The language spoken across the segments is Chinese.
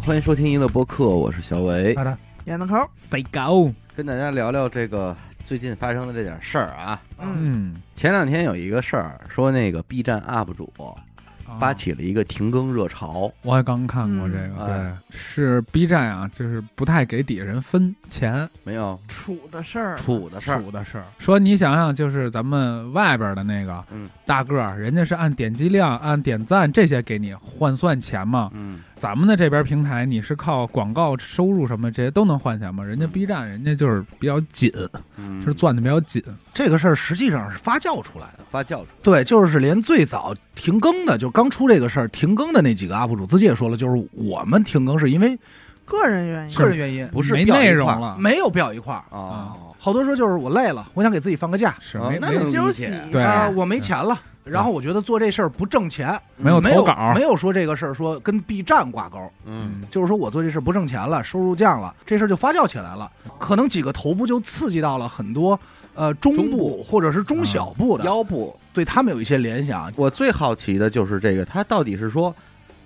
欢迎收听娱乐播客，我是小伟，好的，演的口，say go，跟大家聊聊这个最近发生的这点事儿啊。嗯，嗯，前两天有一个事儿，说那个 B 站 UP 主发起了一个停更热潮，我也刚看过这个，嗯。对，是 B 站啊，就是不太给底下人分钱没有。处的事儿，处的事儿，处的事儿。说你想想，就是咱们外边的那个嗯。大个儿，人家是按点击量、按点赞这些给你换算钱嘛。嗯咱们的这边平台，你是靠广告收入什么这些都能换钱吗？人家 B 站人家就是比较紧，嗯，是攥的比较紧。这个事儿实际上是发酵出来的。发酵出来，对，就是连最早停更的，就刚出这个事儿停更的那几个 UP 主自己也说了，就是我们停更是因为个人原因，个人原因，不是没内容了，没有表一块儿。啊，好多说就是我累了，我想给自己放个假是啊那没没有休息对一下啊，我没钱了。然后我觉得做这事儿不挣钱，没有没有投稿，没有说这个事儿说跟 B 站挂钩，嗯就是说我做这事儿不挣钱了，收入降了，这事儿就发酵起来了。可能几个头部就刺激到了很多呃中部或者是中小部的，腰部。对他们有一些联想。我最好奇的就是这个，他到底是说，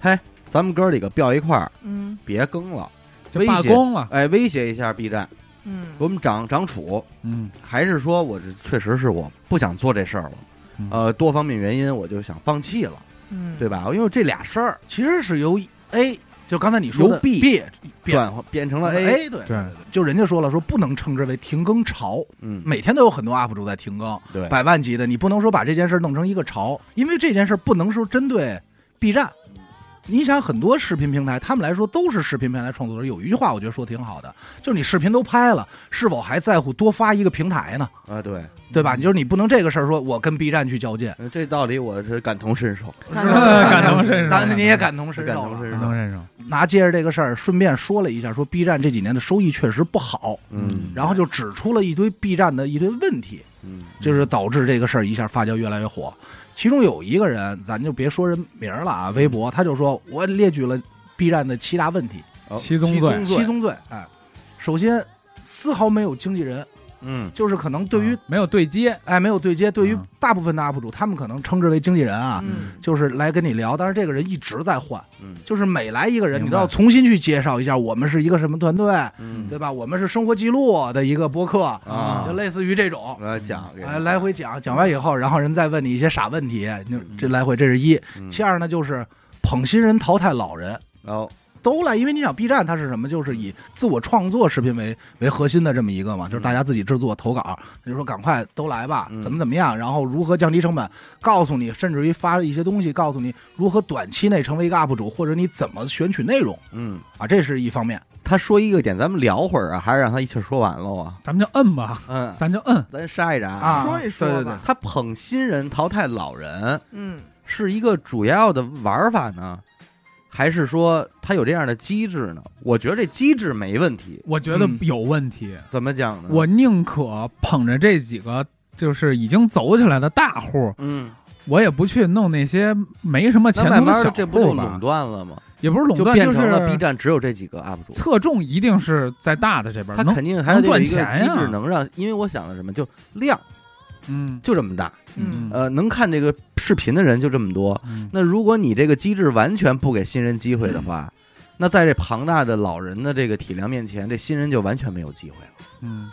嘿，咱们哥几个飙一块儿，嗯别更了，就威胁罢工了。哎，威胁一下 B 站，嗯给我们长长处，嗯，还是说我这确实是我不想做这事儿了，嗯呃，多方面原因我就想放弃了，嗯，对吧？因为这俩事儿其实是由 A，就刚才你说的 B B 变转变成了 A，A 对对，就人家说了，说不能称之为停更潮，嗯，每天都有很多 UP 主在停更，对，百万级的，你不能说把这件事弄成一个潮，因为这件事不能说针对 B 站。你想，很多视频平台，他们来说都是视频平台创作者。有一句话，我觉得说挺好的，就是你视频都拍了，是否还在乎多发一个平台呢？啊，对，对吧？你就是你不能这个事儿说，我跟 B 站去较劲，呃这道理我是感同身受，感 感同身受咱你也感同身受了啊。同身受感同身受。拿接着这个事儿，顺便说了一下，说 B 站这几年的收益确实不好，嗯，然后就指出了一堆 B 站的一堆问题，嗯，就是导致这个事儿一下发酵越来越火。其中有一个人，咱就别说人名了啊，微博他就说我列举了 B 站的七大问题，哦七宗罪七宗罪。哎，首先丝毫没有经纪人，嗯，就是可能对于啊没有对接，哎没有对接，对于嗯大部分的 UP 主，他们可能称之为经纪人啊，嗯。就是来跟你聊，但是这个人一直在换，嗯。就是每来一个人，你都要重新去介绍一下，我们是一个什么团队，嗯，对吧？我们是生活记录的一个播客，啊。就类似于这种。来讲来回讲，讲完以后，然后人再问你一些傻问题，就这来回这是一。嗯。其二呢，就是捧新人淘汰老人，然后都来，因为你想 B 站它是什么，就是以自我创作视频为为核心的这么一个嘛，就是大家自己制作投稿，就说赶快都来吧，嗯。怎么怎么样，然后如何降低成本，告诉你，甚至于发一些东西，告诉你如何短期内成为一个 UP 主，或者你怎么选取内容嗯，啊，这是一方面。他说一个点，咱们聊会儿啊，还是让他一气说完了啊？咱们就摁吧，嗯，咱就摁。咱杀一杀啊说一说对对吧，他捧新人淘汰老人嗯。是一个主要的玩法呢，还是说他有这样的机制呢？我觉得这机制没问题，我觉得嗯有问题，怎么讲呢？我宁可捧着这几个就是已经走起来的大户，嗯，我也不去弄那些没什么前那慢途的这不就垄。断了吗？也不是垄断，就变成了是 B 站只有这几个 UP 主。侧重一定是在大的这边，他肯定还得有能赚一个钱呀机制，能让，因为我想的什么，就量嗯就这么大，嗯呃，能看这个视频的人就这么多。嗯那如果你这个机制完全不给新人机会的话，那在这庞大的老人的这个体量面前，这新人就完全没有机会了。嗯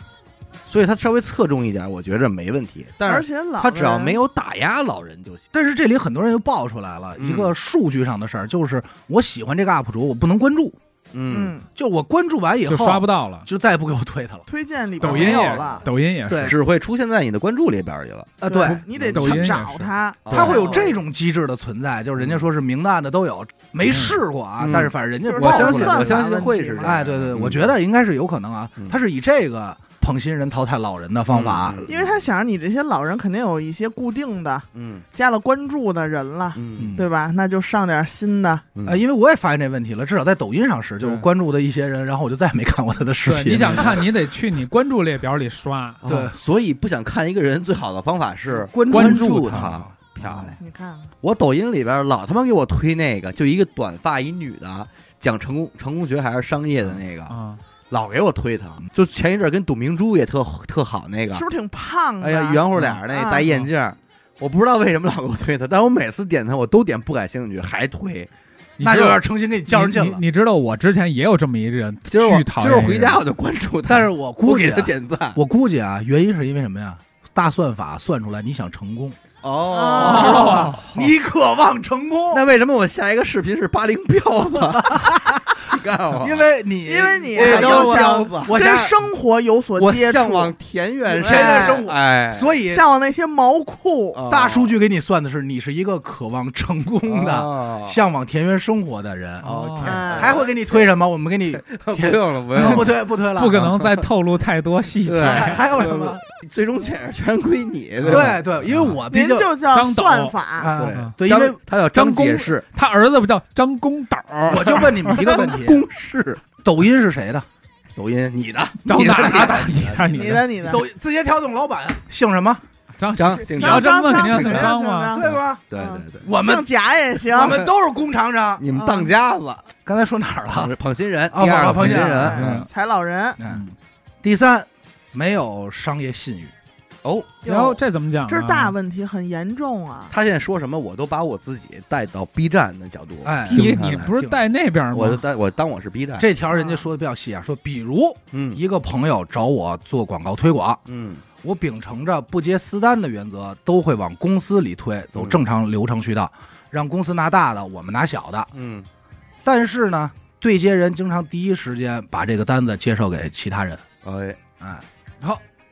所以他稍微侧重一点，我觉着没问题。但是他只要没有打压老人就行。但是这里很多人又爆出来了嗯一个数据上的事儿，就是我喜欢这个 UP 主，我不能关注，嗯，嗯就我关注完以后就刷不到了。就再也不给我推他了。推荐里边抖音也有了，抖音也是，对。只会出现在你的关注里边去了。啊，对，你得去找他，他会有这种，机制的存在，就是人家说是明的暗的都有，没试过啊嗯，但是反正人家就是我相信我相信会是哎，对对，嗯我觉得应该是有可能啊。嗯，他是以这个捧新人淘汰老人的方法，嗯因为他想着你这些老人肯定有一些固定的嗯。加了关注的人了，嗯。对吧？那就上点新的，嗯。呃，因为我也发现这问题了，至少在抖音上是，就是关注的一些人，然后我就再也没看过他的视，频。你想看，你得去你关注列表里刷。对哦所以不想看一个人，最好的方法是关关注注他。漂亮。你看看，我抖音里边老他妈给我推那个，就一个短发一女的讲成功成功学还是商业的那个，啊，老给我推他。就前一阵跟董明珠也特特好那个是，不是挺胖的？哎呀圆乎脸儿那啊戴眼镜儿，我不知道为什么老给我推他，但是我每次点他我都点不感兴趣，还推。那就有点诚心给你较上劲了。你你知道我之前也有这么一人，今儿今儿回家我就关注他，但是我我给他估计啊，点赞。我估计啊，原因是因为什么呀？大算法算出来你想成功，哦，知道吧？你渴望成功，那为什么我下一个视频是八零标子？我，因为你因为你我想要我标子，我想，跟生活有所我接触，向往田园田园生活。哎，所以向往那些毛裤，哦。大数据给你算的是你是一个渴望成功的、哦。向往田园生活的人，哦哎。还会给你推什么？我们给你 不用了，不用了，不推不推了，不可能再透露太多细节。还还有什么？最终解释全归你，对对，因为我毕您竟就叫算法，啊对对，因为他叫张解释，他儿子不叫张公导，我就问你们一个问题：公式，抖音是谁的？抖音你的，张你的哪哪打你的你你的你的，抖字节跳动老板姓什么？张张姓你要张，这么问肯定要姓姓张嘛。张对吧？对对对，我们姓贾也行，我们都是工厂长。你们当家子，刚才说哪儿了？捧捧新人，哦第二捧新人新人，嗯嗯，财老人，嗯，第三，没有商业信誉。哦，然后这怎么讲啊？这是大问题，很严重啊。他现在说什么，我都把我自己带到 B 站的角度，哎你你不是带那边吗？我就当我当我是 B 站，这条人家说的比较细啊，说比如嗯一个朋友找我做广告推广，嗯我秉承着不接私单的原则，都会往公司里推，走正常流程渠道，让公司拿大的，我们拿小的。嗯，但是呢，对接人经常第一时间把这个单子介绍给其他人。哎，哎，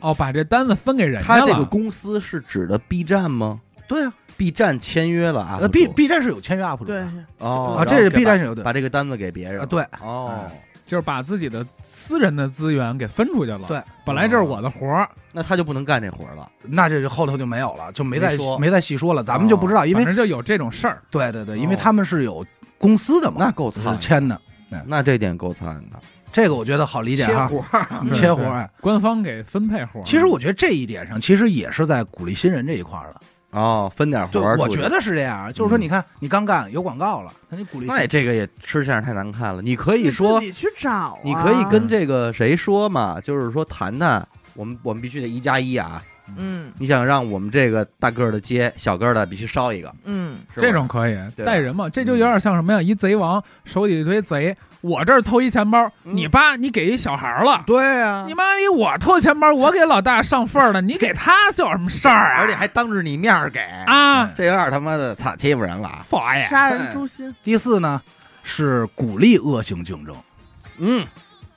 哦，把这单子分给人家了。他这个公司是指的 B 站吗对啊，？B 站签约了啊呃，B B 站是有签约 UP 主对的，哦，啊，这是 B 站是有的把这个单子给别人啊，对，哦，就是把自己的私人的资源给分出去了。对，本来这是我的活儿，那他就不能干这活儿了。那这就后头就没有了，就没再没说没再细说了，咱们就不知道，因为反正就有这种事儿。对对对，因为哦他们是有公司的嘛，那够惨是签的，那这点够惨的，这个我觉得好理解哈，切活儿嗯对对切活哎。官方给分配活儿。其实我觉得这一点上，其实也是在鼓励新人这一块儿的。哦，分点，活儿。我觉得是这样，就是说，嗯你看，你刚干有广告了，那你鼓励新那这个也吃相太难看了。你可以说自，己去找啊，你可以跟这个谁说嘛，就是说谈谈，我们我们必须得一加一啊。嗯你想让我们这个大个儿的接小个儿的必须烧一个，嗯，这种可以对带人嘛，这就有点像什么呀？一贼王手里一堆贼，我这儿偷一钱包，嗯你爸你给一小孩儿了。对呀你妈逼！我偷钱包，我给老大上份儿了，你给他是有什么事儿啊？而且还当着你面儿给，啊，这有点他妈的操欺负人了。发呀！杀人诛心第四呢是鼓励恶性竞争，嗯，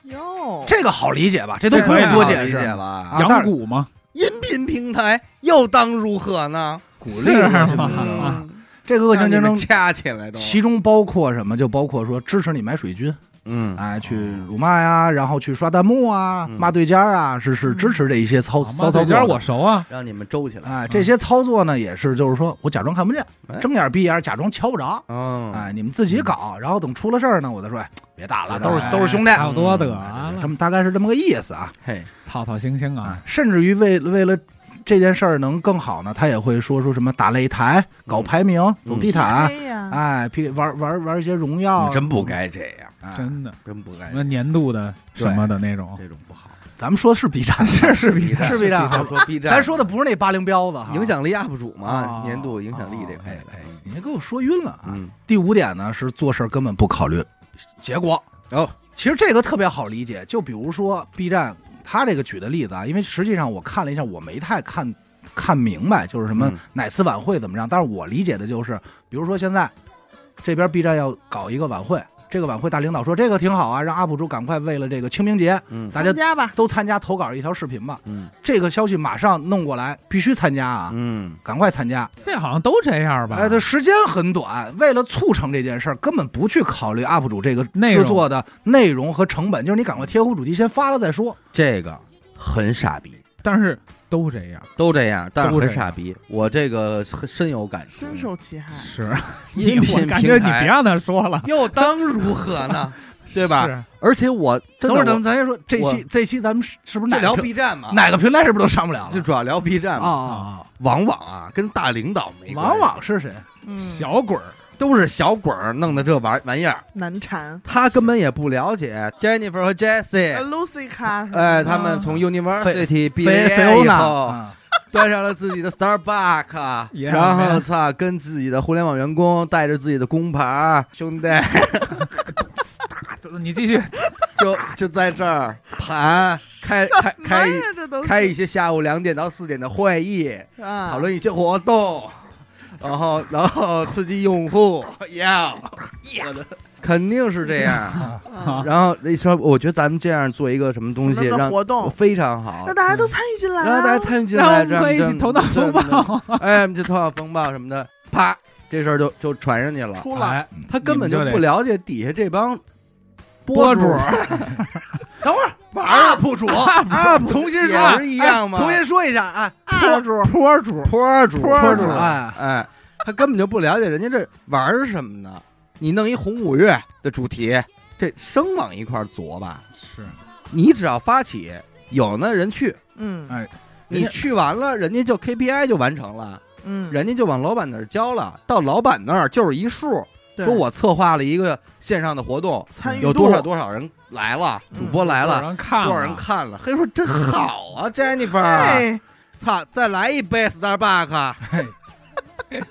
哟，这个好理解吧？这都不这个用多解释。了。养蛊嘛，音频平台又当如何呢？鼓励是吗，嗯，这个恶性竞争掐起来都。其中包括什么？就包括说支持你买水军，嗯，哎，去辱骂呀，然后去刷弹幕啊，嗯。骂对家啊，是是支持这一些操啊骚操作我熟啊，让你们周起来。哎，这些操作呢，也是就是说我假装看不见哎，睁眼闭眼，假装瞧不着。嗯，哎，你们自己搞，然后等出了事儿呢，我再说，哎，别打了，都是都是兄弟，差不多得了。这，么大概是这么个意思啊。嘿，操操心心啊啊，，甚至于为为了这件事儿能更好呢，他也会说出什么打擂台、搞排名、走地毯，哎，P 玩玩玩一些荣耀你，真不该这样，哎真的，真不该什么年度的什么的那种，这种不好。咱们说的是 B 站，是是 B 站是 B 站哈咱说 B 站，咱说的不是那八零彪子哈，影响力 UP 主嘛啊，年度影响力这块哎。哎，你这给我说晕了啊！嗯，第五点呢是做事根本不考虑结果。哦，其实这个特别好理解，就比如说 B 站，他这个举的例子啊，因为实际上我看了一下，我没太看看明白，就是什么嗯哪次晚会怎么样。但是我理解的就是，比如说现在这边 B 站要搞一个晚会，这个晚会大领导说这个挺好啊，让 UP 主赶快为了这个清明节，嗯大家参加吧，都参加投稿一条视频吧。嗯这个消息马上弄过来，必须参加啊，嗯，赶快参加。这好像都这样吧？哎，这时间很短，为了促成这件事儿，根本不去考虑 UP 主这个制作的内容和成本，就是你赶快贴合主题，先发了再说。这个很傻逼，但是都这样，都这样，但是很傻逼。我这个深有感触。深受其害。是 音频我感觉你平台别让他说了，又当如何呢？对吧？而且我等会儿咱我们咱先说这期这期咱们是是不是就聊哪个 B 站嘛，哪个平台是不是都上不了了？就主要聊 B 站啊嘛。啊往往啊，跟大领导没啊！关系往往是谁？嗯小鬼儿，都是小鬼儿弄的这玩玩意儿，难缠。他根本也不了解 Jennifer 和 Jessie，Lucy 卡，哎，他们从 University 毕菲业以后，啊。端上了自己的 Starbucks，然后操，跟自己的互联网员工带着自己的工牌，兄弟，你继续，就就在这儿盘开开开开一些下午两点到四点的会议，啊。讨论一些活动，然后然后刺激用户，要肯定是这样。啊。然后那说，我觉得咱们这样做一个什么东西，让活动？非常好。让，大家都参与进来啊，让大家参与进让我来，们可以一起头脑风暴。哎，就头脑风暴什么的，啪，这事儿就就传上去了。出了，哎，他根本就不了解底下这帮博主。主，等会儿玩儿 UP 主。啊，重新说也是一样吗哎重新说一下啊，UP 主。坡主，坡主，坡主。哎哎，他根本就不了解人家这玩儿什么呢？你弄一红五月的主题，这生往一块儿琢吧。是你只要发起，有那人去，嗯哎你去完了，人家就 KPI 就完成了，嗯，人家就往老板那儿交了，到老板那儿就是一数，说我策划了一个线上的活动，参与有多少多少人来了，嗯主播来多少了，人看了，多少人看了，嘿，说真好啊，Jennifer，哎，操，再来一杯 Starbucks，嘿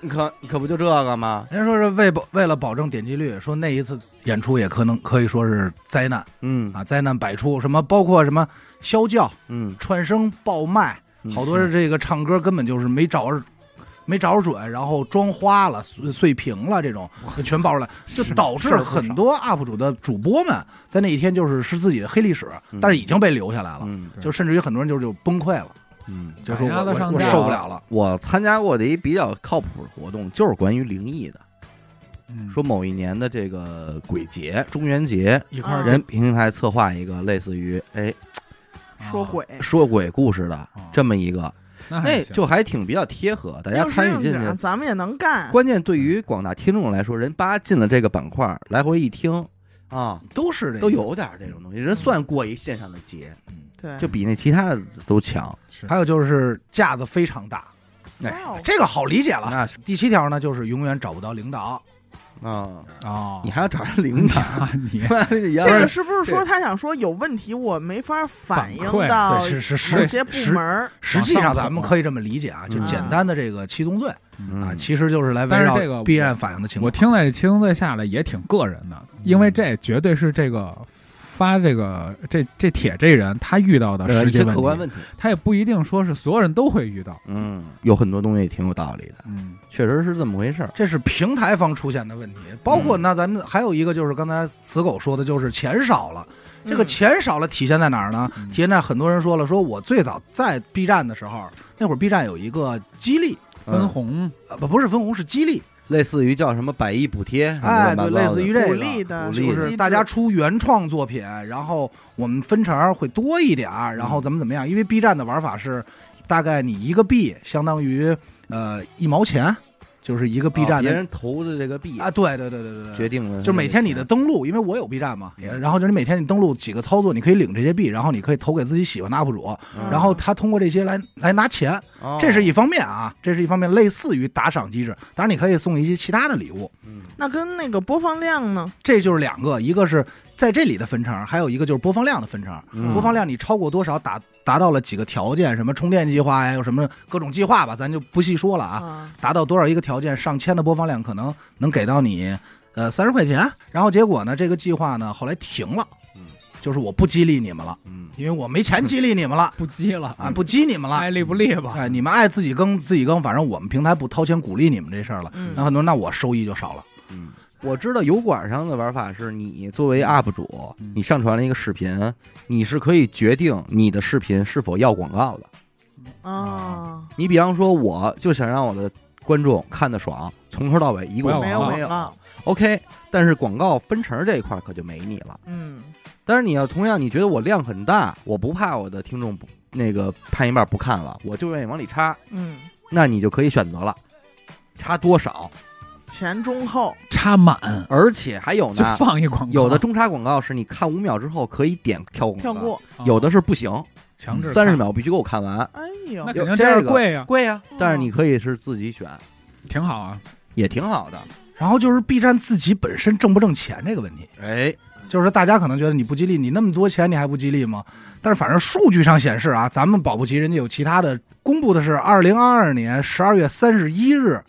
你 可你可不就这个吗？人家说是为保为了保证点击率，说那一次演出也可能可以说是灾难嗯啊，灾难百出，什么包括什么啸叫、嗯，串声、爆麦，嗯好多人这个唱歌根本就是没找着。没找准，然后妆花了、碎碎屏了，这种 就全爆出来，就导致很多 UP 主的主播们在那一天就是是自己的黑历史，嗯但是已经被留下来了，嗯就甚至于很多人就就崩溃了，嗯，就是我我受不了了。我参加过的一比较靠谱的活动，就是关于灵异的。嗯说某一年的这个鬼节、中元节，啊一块人平台策划一个类似于哎说鬼，说鬼故事的哦这么一个，那那就还挺比较贴合，大家参与进正经去。咱们也能干，关键对于广大听众来说，人八进了这个板块，来回一听啊，都是这个都有点这种东西，人算过一线上的节，对，就比那其他的都强。是还有就是架子非常大，哇哦这个好理解了。那是第七条呢，就是永远找不到领导，啊，哦，你还要找人领导 啊你这这个是不是说他想说有问题，我没法反映到对，是是是某些部门？实际上咱们可以这么理解啊，就嗯简单的这个七宗罪啊，嗯其实就是来围绕这个必然反映的情况。我听了这七宗罪下来也挺个人的，因为这绝对是这个发这个这这帖这人他遇到的呃一些实际问题，客观问题，他也不一定说是所有人都会遇到。嗯，有很多东西挺有道理的，嗯，确实是这么回事儿。这是平台方出现的问题，包括那咱们还有一个就是刚才死狗说的，就是钱少了。这个嗯钱少了体现在哪儿呢？嗯。体现在很多人说了，说我最早在 B 站的时候，那会儿 B 站有一个激励，分红。呃不不是分红是激励，类似于叫什么百亿补贴，什么哎，对，七八糟的类似于这鼓个。励的，鼓励的就是大家出原创作品，然后我们分成会多一点儿，然后怎么怎么样？因为 B 站的玩法是，大概你一个币相当于呃一毛钱，就是一个 B 站的哦别人投的这个币。啊，对对对对对对，决定了，就是每天你的登录，因为我有 B 站嘛，嗯然后就是你每天你登录几个操作，你可以领这些币，然后你可以投给自己喜欢的 UP 主，嗯。然后他通过这些来来拿钱，哦。这是一方面啊，这是一方面，类似于打赏机制。当然你可以送一些其他的礼物，嗯。那跟那个播放量呢？这就是两个，一个是在这里的分成，还有一个就是播放量的分成。嗯播放量你超过多少达达到了几个条件，什么充电计划呀，有什么各种计划吧，咱就不细说了啊。啊，达到多少一个条件，上千的播放量可能能给到你呃三十块钱。然后结果呢，这个计划呢后来停了，嗯就是我不激励你们了，嗯因为我没钱激励你们了 不激了啊，不激你们了。爱立不立吧？哎，你们爱自己更自己更，反正我们平台不掏钱鼓励你们这事儿了。嗯那很多人，那我收益就少了。嗯，我知道油管上的玩法是你作为 UP 主嗯，你上传了一个视频，你是可以决定你的视频是否要广告的。啊，你比方说，我就想让我的观众看得爽，从头到尾一不要广没有告没有，，OK。但是广告分成这一块可就没你了。嗯，但是你要同样，你觉得我量很大，我不怕我的听众不那个看一半不看了，我就愿意往里插，嗯，那你就可以选择了，插多少，前中后，插满而且还有呢就呢，放一广告，有的中插广告是你看五秒之后可以点跳广告，跳过，哦有的是不行，强制三十看，秒必须给我看完，哎呦。那，肯定有这样贵呀，贵呀、哦但是你可以是自己选，挺好啊。也挺好的。然后就是 B 站自己本身挣不挣钱这个问题。哎，就是大家可能觉得你不激励，你那么多钱你还不激励吗？但是反正数据上显示啊，咱们保不齐人家有其他的。公布的是二零二二年十二月三十一日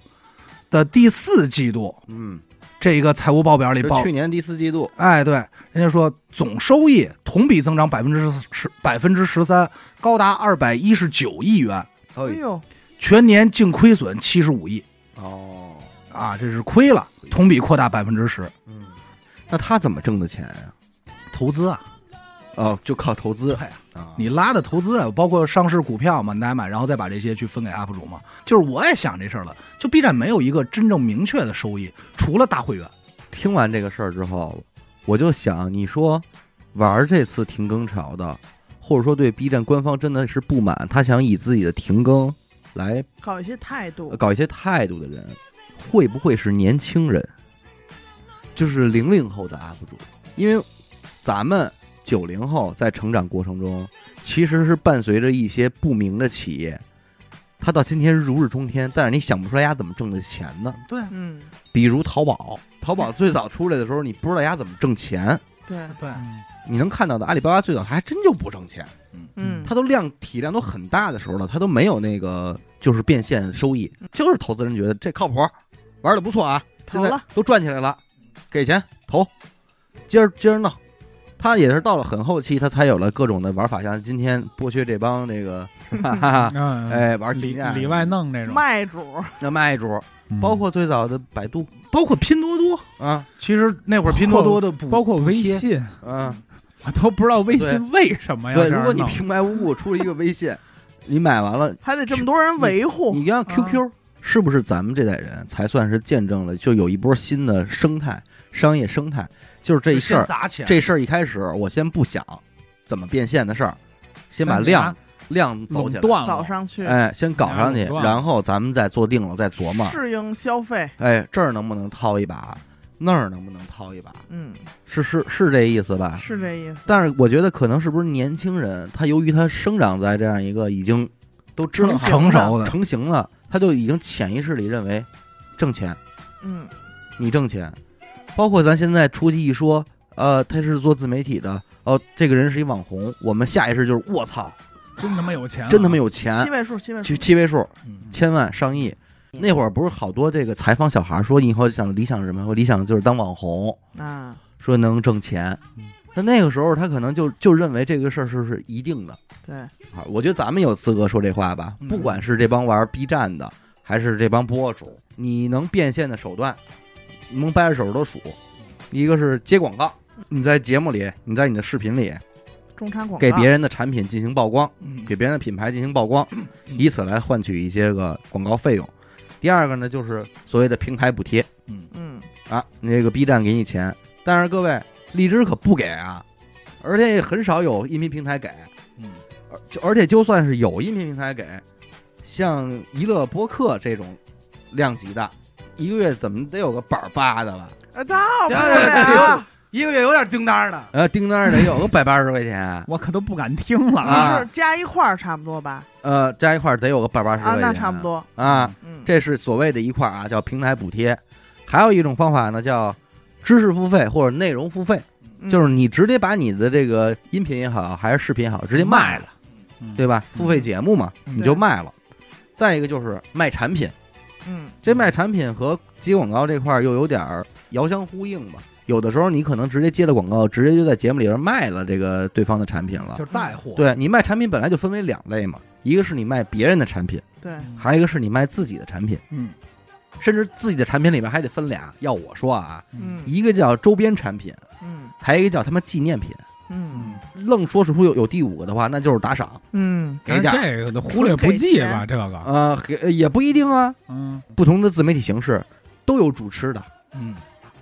的第四季度嗯，这一个财务报表里报。去，年第四季度，哎，对，人家说总收益同比增长百分之十百分之十三，高达二百一十九亿元，哎哎，呦，全年净亏损七十五亿。哦，啊，这是亏了，同比扩大百分之十，嗯，那他怎么挣的钱呀？投资啊，哦，就靠投资对啊，你拉的投资啊，包括上市股票嘛，你来买，然后再把这些去分给 UP 主嘛。就是我也想这事儿了，就 B 站没有一个真正明确的收益，除了大会员。听完这个事儿之后，我就想，你说玩这次停更潮的，或者说对 B 站官方真的是不满，他想以自己的停更来搞一些态度呃，搞一些态度的人，会不会是年轻人？就是零零后的 UP 主，因为咱们九零后在成长过程中，其实是伴随着一些不明的企业，它到今天如日中天，但是你想不出来丫怎么挣的钱呢？对嗯，比如淘宝，淘宝最早出来的时候，你不知道丫怎么挣钱，对，对，你能看到的阿里巴巴最早它还真就不挣钱，嗯，它都量体量都很大的时候了，它都没有那个就是变现收益，就是投资人觉得这靠谱，玩的不错啊，现在都赚起来了，给钱投，接着接着弄。他也是到了很后期，他才有了各种的玩法，像今天剥削这帮这个，哈哈哎，玩里里外弄这种，卖主，那卖主，嗯。包括最早的百度包括拼多多，啊，其实那会儿拼多多的补包括微，信，嗯，我都不知道微信为什么呀对，如果你平白无故出了一个微信，你买完了，还得这么多人维护，你让 QQ，是不是咱们这代人才算是见证了，就有一波新的生态商业生态？就是这一事儿，砸钱，这事儿一开始我先不想怎么变现的事儿，先把量量走起来，垄断了，搞上去，哎，先搞上去，然后咱们再做定了，再琢磨，适应消费，哎，这儿能不能掏一把，那儿能不能掏一把？嗯，是是是这意思吧？是这意思，但是我觉得可能是不是年轻人，他由于他生长在这样一个已经都知道成成熟的，成型了，他就已经潜意识里认为挣钱，嗯，你挣钱，包括咱现在出去一说，呃，他是做自媒体的，哦，这个人是一网红，我们下意识就是我操，真他妈有钱啊，真他妈有钱七，位数，七位数七，七位数，嗯千万上亿。那会儿不是好多这个采访小孩说，你以后想理想是什么？我理想就是当网红，啊，说能挣钱嗯。那那个时候他可能就就认为这个事儿是是一定的对，啊。我觉得咱们有资格说这话吧，嗯不管是这帮玩 B 站的，还是这帮博主，你能变现的手段，你能掰着手指头数。一个是接广告，你在节目里，你在你的视频里中产广告。给别人的产品进行曝光，嗯。给别人的品牌进行曝光，以此来换取一些个广告费用。第二个呢，就是所谓的平台补贴。嗯。嗯，啊，那个 B 站给你钱，但是各位荔枝可不给啊，而且也很少有音频平台给，嗯。而就而且就算是有音频平台给，像娱乐播客这种量级的，一个月怎么得有个百八的吧？啊，到不了，一个月有点叮当的，呃，叮当得有个百八十块钱，我可都不敢听了。啊。是加一块儿差不多吧？呃，加一块儿得有个百八十块钱。啊，那差不多，啊。嗯，这是所谓的一块儿啊，叫平台补贴。还有一种方法呢，叫知识付费或者内容付费，嗯。就是你直接把你的这个音频也好，还是视频也好，直接卖了，嗯。对吧？付费节目嘛，嗯。你就卖了。再一个就是卖产品，嗯，这卖产品和接广告这块儿又有点儿遥相呼应吧。有的时候你可能直接接了广告，直接就在节目里边卖了这个对方的产品了就。是带货，对你卖产品本来就分为两类嘛，一个是你卖别人的产品，对，还有一个是你卖自己的产品。嗯甚至自己的产品里边还得分俩。要我说啊，嗯一个叫周边产品，嗯还有一个叫他妈纪念品。嗯。愣说出有有第五个的话，那就是打赏，嗯给点。这个忽略不计吧，这个，呃，也不一定啊，嗯，不同的自媒体形式都有主吃的。嗯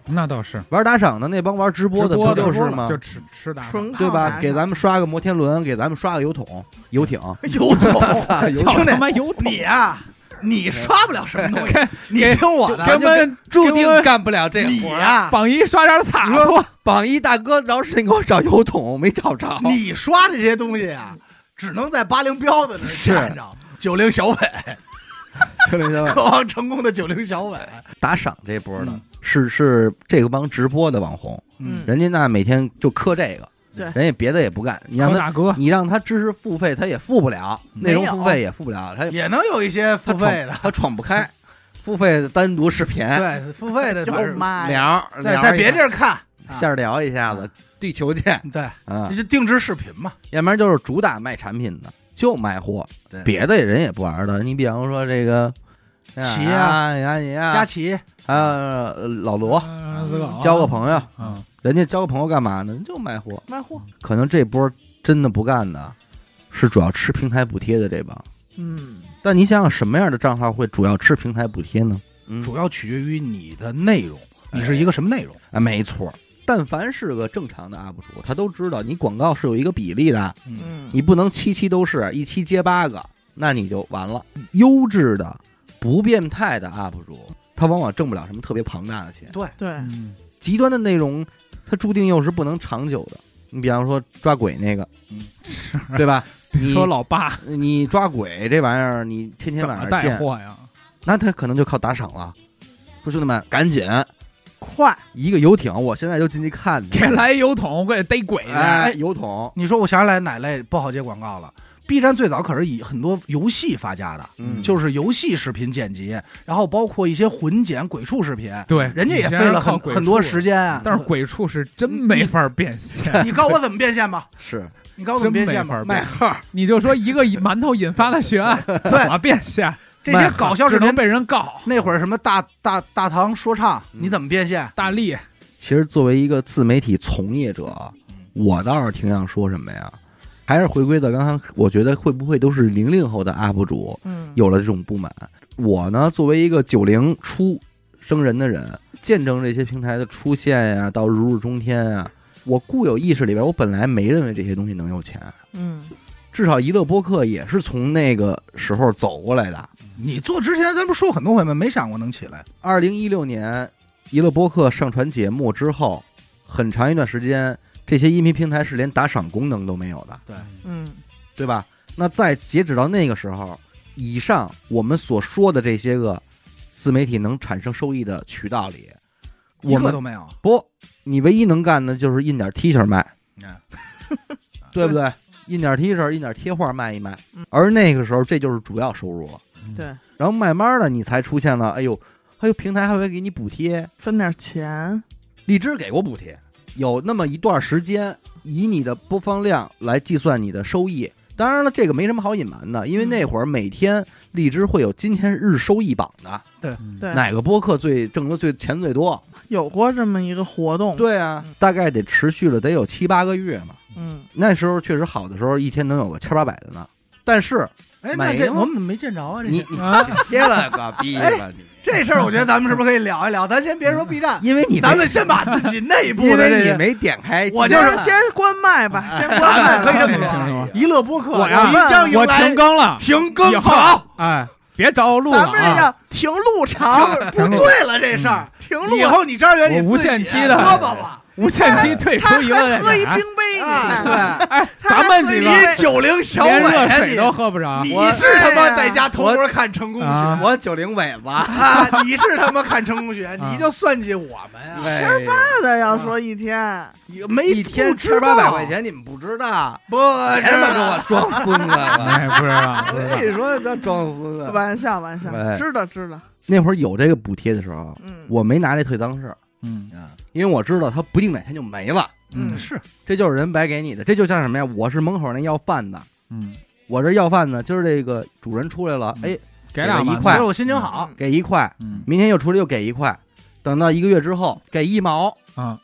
那倒是，玩打赏的那帮玩直播的，不就是吗？就？吃吃大纯对吧？给咱们刷个摩天轮，给咱们刷个油桶、游艇，游艇兄弟他妈有桶。你呀，你刷不了什么东西，你听我的，咱们注定干不了这你活儿。呀，榜一刷点擦你说搓，榜一大哥饶是你给我找油桶，没找着。你刷的这些东西啊，只能在八零彪子那儿见着。九零小伟，九零小伟？渴望成功的九零小伟，打赏这波的嗯，是是这个帮直播的网红，嗯人家那每天就磕这个，对人家别的也不干。你让他，大哥，你让他知识付费，他也付不了，内容付费也付不了，他也能有一些付费的，他闯不开，付费的单独视频对，付费的就反正妈，聊，在在别地儿看，啊线儿聊一下子，地球见对，啊这，就定制视频嘛，要不然就是主打卖产品的，就卖货，对别的人也不玩的。你比方说这个骑呀呀你啊，佳琪，还有呃老罗交个朋友，嗯，人家交个朋友干嘛呢？就卖货。卖货，可能这波真的不干的，是主要吃平台补贴的这帮。嗯，但你想想，什么样的账号会主要吃平台补贴呢？嗯主要取决于你的内容，你是一个什么内容？啊，没错。但凡是个正常的 UP 主，他都知道你广告是有一个比例的，嗯，你不能七期都是一期接八个，那你就完了。优质的、不变态的 UP 主，他往往挣不了什么特别庞大的钱。对，对，嗯极端的内容，它注定又是不能长久的。你比方说抓鬼那个，是对吧？你说老爸你抓鬼这玩意儿，你天天晚上带，货呀？那他可能就靠打赏了。说兄弟们，赶紧快，一个游艇，我现在就进去看去。给来油桶，给逮鬼去。哎，油桶，你说我想起来哪类不好接广告了？B 站最早可是以很多游戏发家的，嗯就是游戏视频剪辑，然后包括一些混剪鬼畜视频，对，人家也费了很很多时间啊。但是鬼畜是真没法变现，你告诉我怎么变现吧？是你告诉我怎么变现吧？法卖号，你就说一个馒头引发的血案，怎么变现？这些搞笑视频只能被人告。那会儿什么大大大唐说唱，嗯你怎么变现？大力，其实作为一个自媒体从业者，嗯我倒是挺想说什么呀，还是回归到刚刚，我觉得会不会都是零零后的 UP 主嗯，有了这种不满？我呢，作为一个九零初生人的人，见证这些平台的出现呀，到如日中天啊，我固有意识里边，我本来没认为这些东西能有钱，嗯，至少娱乐播客也是从那个时候走过来的。你做之前咱不说很多回吗？没想过能起来。二零一六年，娱乐播客上传节目之后，很长一段时间，这些音频平台是连打赏功能都没有的，对。嗯，对吧？那在截止到那个时候，以上我们所说的这些个自媒体能产生收益的渠道里，一我们个都没有。不，你唯一能干的就是印点 T 恤卖，嗯 对。不对？印点 T 恤，印点贴画卖一卖。嗯，而那个时候这就是主要收入。了。对，然后慢慢的，你才出现了，哎呦，还有平台还会给你补贴，分点钱，荔枝给过补贴，有那么一段时间，以你的播放量来计算你的收益。当然了，这个没什么好隐瞒的，因为那会儿每天荔枝会有今天日收益榜的，对，哪个播客最挣的最钱最多？有过这么一个活动，对啊嗯，大概得持续了得有七八个月嘛。嗯，那时候确实好的时候，一天能有个千八百的呢。但是哎，那这我们怎么没见着啊？这你些你歇了个逼吧你！这事儿，我觉得咱们是不是可以聊一聊？咱先别说 B 站，因为你没咱们先把自己内部因的这些为你没点开，我就是先先关麦吧，先关麦，可以这么哎说，娱乐播客我将迎我来停更了，停更好，哎，别找路了咱们这啊！叫停路长，不对了这事儿，停路以后你张元你我无限期的胳膊吧，无限期退出一个还喝一点冰杯，你啊看，对，哎，咱们几你个九零小连热伟啊，水都喝不着你，你是他妈在家偷摸看成功啊学我九零尾巴，啊，你是他妈看成功学，你就算计我们啊，千八的要说一天，没一天不知千八百块，钱，你们不知道？不别他妈跟我装孙子了！哎，不知道，不知道你说叫装孙子。玩笑玩笑哎，知道知道，那会儿有这个补贴的时候，嗯，我没拿这特当事儿，嗯。因为我知道他不定哪天就没了，嗯。是。这就是人白给你的。这就像什么呀？我是门口那要饭的，嗯，我这要饭的，今儿这个主人出来了，嗯。哎，给两一块。今儿我心情好，给一块，嗯。明天又出来又给一块，等到一个月之后给一毛，啊，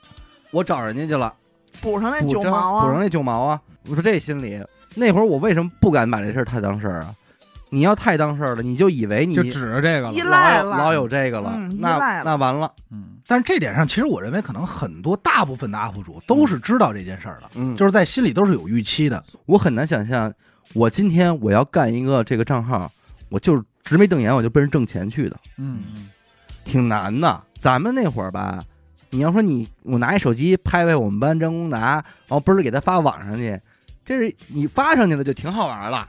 我找人家去了，补上那九毛啊，补上那九毛啊！我说这心里，那会儿我为什么不敢把这事儿太当事儿啊？你要太当事儿了，你就以为你就指着这个依了，赖了。老有老有这个了，那赖那完了，嗯但是这点上，其实我认为可能很多大部分的 UP 主都是知道这件事儿的，嗯，就是在心里都是有预期的。我很难想象，我今天我要干一个这个账号，我就直眉瞪眼，我就奔着挣钱去的，嗯挺难的。咱们那会儿吧，你要说你我拿一手机拍拍我们班张功达，然后嘣儿给他发网上去，这是你发上去了就挺好玩了。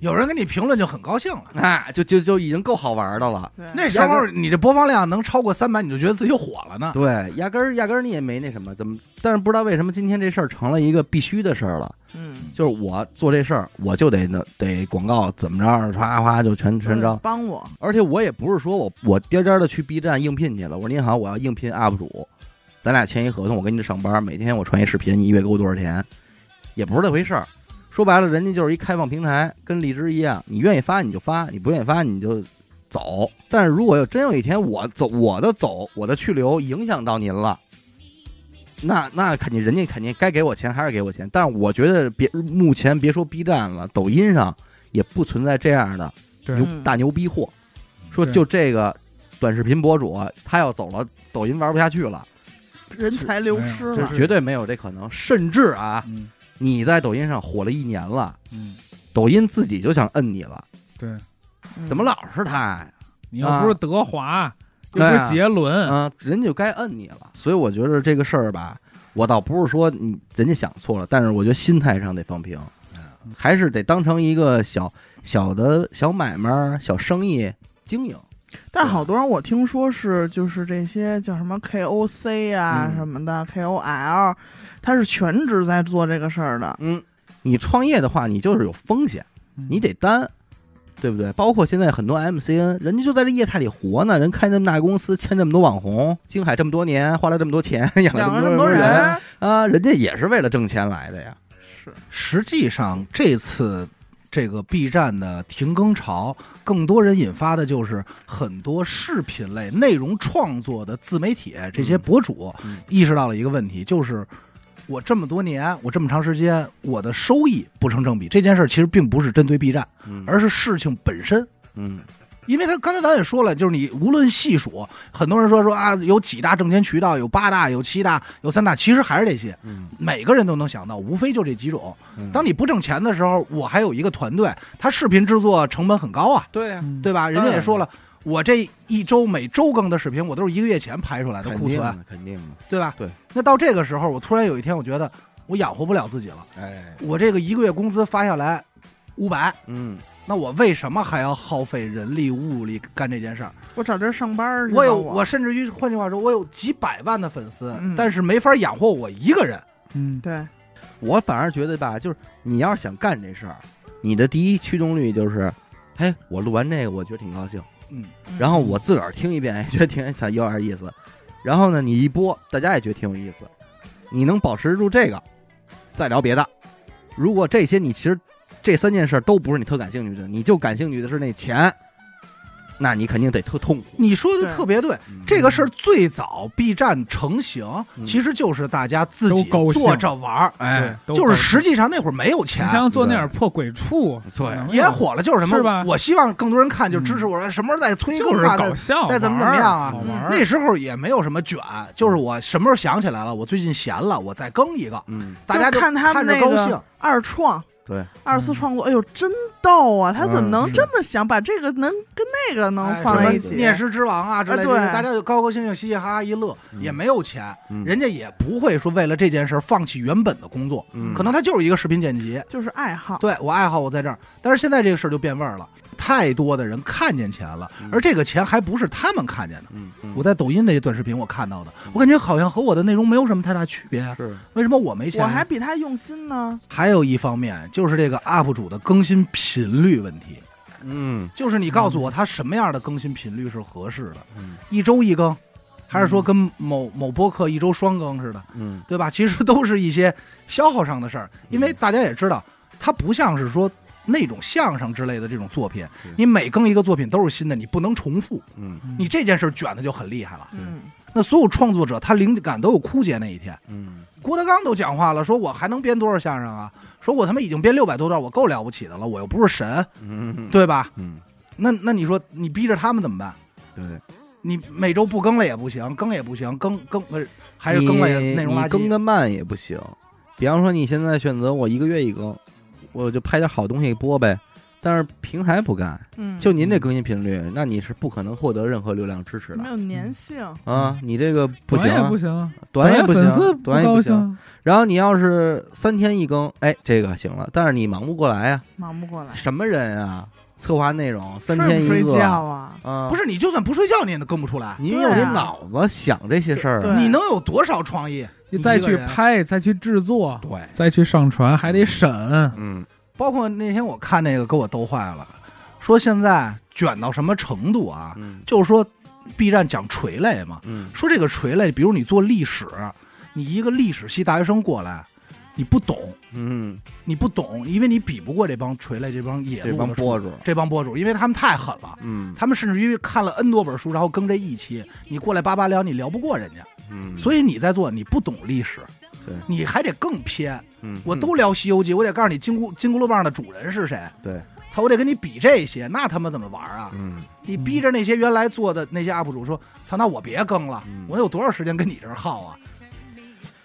有人给你评论就很高兴了。哎，就就就已经够好玩的了。那时候你这播放量能超过三百，你就觉得自己火了呢。对，压根儿压根儿你也没那什么，怎么？但是不知道为什么今天这事儿成了一个必须的事儿了。嗯，就是我做这事儿，我就得那得广告怎么着，唰唰就全全招。帮我，而且我也不是说我我颠颠的去 B 站应聘去了。我说您好，我要应聘 UP 主，咱俩签一合同，我跟你上班，每天我传一视频，你一月给我多少钱？也不是那回事儿。说白了，人家就是一开放平台，跟荔枝一样，你愿意发你就发，你不愿意发你就走。但是如果有真有一天我走我的走我的去留影响到您了，那那肯定人家肯定该给我钱还是给我钱。但是我觉得别目前别说 B 站了，抖音上也不存在这样的牛嗯大牛逼货，说就这个短视频博主他要走了，抖音玩不下去了，人才流失了。绝对没有这可能。甚至啊，嗯你在抖音上火了一年了，嗯，抖音自己就想摁你了，对，嗯。怎么老是他呀？你又不是德华，又不是杰伦，啊，人家就该摁你了。所以我觉得这个事儿吧，我倒不是说你人家想错了，但是我觉得心态上得放平，还是得当成一个小小的小买卖、小生意经营。但是好多人我听说是就是这些叫什么 KOC 啊嗯什么的 KOL，他是全职在做这个事儿的。嗯，你创业的话，你就是有风险，嗯你得担，对不对？包括现在很多 MCN，人家就在这业态里活呢，人开那么大公司，签这么多网红，京海这么多年，花了这么多钱，养了这么多这么多人，啊，人家也是为了挣钱来的呀。是实际上，这次这个 B 站的停更潮，更多人引发的就是很多视频类内容创作的自媒体这些博主嗯意识到了一个问题，就是我这么多年，我这么长时间，我的收益不成正比。这件事其实并不是针对 B 站，嗯而是事情本身。嗯因为他刚才咱也说了，就是你无论细数，很多人说说啊，有几大挣钱渠道，有八大，有七大，有三大，其实还是这些，嗯，每个人都能想到，无非就这几种。嗯当你不挣钱的时候，我还有一个团队，他视频制作成本很高啊，对对吧？人家也说了，我这一周每周更的视频，我都是一个月前拍出来的库存，肯定的，肯定的，对吧？对。那到这个时候，我突然有一天，我觉得我养活不了自己了，哎，我这个一个月工资发下来五百，嗯，那我为什么还要耗费人力物力干这件事儿？我找这儿上班儿。我有，我我甚至于换句话说，我有几百万的粉丝，嗯但是没法养活我一个人。嗯，对，我反而觉得吧，就是你要是想干这事儿，你的第一驱动力就是，哎，我录完这个，我觉得挺高兴，嗯，嗯然后我自个儿听一遍，也，觉得挺想有点意思，然后呢，你一播，大家也觉得挺有意思，你能保持住这个，再聊别的。如果这些你其实这三件事都不是你特感兴趣的，你就感兴趣的是那钱，那你肯定得特痛苦。你说的特别对，嗯这个事儿最早 B 站成型，嗯其实就是大家自己都高兴做着玩儿，哎，都就是实际上那会儿没有钱你。像做那点破鬼畜，也火了，就是什么？是吧我希望更多人看，就支持我说什么时候再催就是？搞笑，再怎么怎么样啊好玩儿。那时候也没有什么卷，就是我什么时候想起来了，我最近闲了，我再更一个，嗯，大家就看他们那高兴个。二创。对，二次创作，哎呦，真逗啊！他怎么能嗯这么想，把这个能跟那个能放在一起？面食之王啊之类的，大家就高高兴兴、嘻嘻哈哈一乐，嗯也没有钱，嗯人家也不会说为了这件事放弃原本的工作，嗯可能他就是一个视频剪辑，就是爱好。对我爱好我在这儿，但是现在这个事儿就变味儿了，太多的人看见钱了，嗯而这个钱还不是他们看见的。我在抖音那些短视频我看到的，我感觉好像和我的内容没有什么太大区别啊。是为什么我没钱？我还比他用心呢。还有一方面就是这个 UP 主的更新频率问题，嗯。就是你告诉我他什么样的更新频率是合适的，嗯。一周一更，还是说跟某某播客一周双更似的，嗯。对吧？其实都是一些消耗上的事儿，因为大家也知道，它不像是说那种相声之类的这种作品，你每更一个作品都是新的，你不能重复，嗯。你这件事卷的就很厉害了。嗯，那所有创作者他灵感都有枯竭那一天。嗯郭德纲都讲话了，说我还能编多少相声啊？说我他妈已经编六百多段，我够了不起的了，我又不是神，嗯，对吧？嗯，那那你说你逼着他们怎么办？对。你每周不更了也不行，更也不行，更更不是还是更了内容垃圾。更的慢也不行。比方说，你现在选择我一个月一更，我就拍点好东西播呗。但是平台不干，嗯，就您这更新频率，那你是不可能获得任何流量支持的没有粘性，啊！你这个不行短也啊，不行，短也不行，短也不行。然后你要是三天一更，哎，这个行了，但是你忙不过来呀、忙不过来，什么人啊？策划内容三天一个不睡觉啊？啊，不是你就算不睡觉，你也更不出来。你有这脑子想这些事儿啊？你能有多少创意？你再去拍，再去制作，对，再去上传，还得审。嗯包括那天我看那个给我逗坏了，说现在卷到什么程度啊？嗯。就是说，B 站讲垂类嘛，嗯。说这个垂类，比如你做历史，你一个历史系大学生过来，你不懂，嗯，你不懂，因为你比不过这帮垂类这帮野这路的帮博主，这帮博主，因为他们太狠了。嗯。他们甚至于看了 N 多本书，然后更这一期，你过来叭叭聊，你聊不过人家，嗯，所以你在做，你不懂历史，对，你还得更偏。嗯，我都聊《西游记》，我得告诉你金箍金箍噜棒的主人是谁。对，操，我得跟你比这些，那他妈怎么玩啊？嗯你逼着那些原来做的那些 UP 主说，操，那我别更了嗯，我有多少时间跟你这儿耗啊？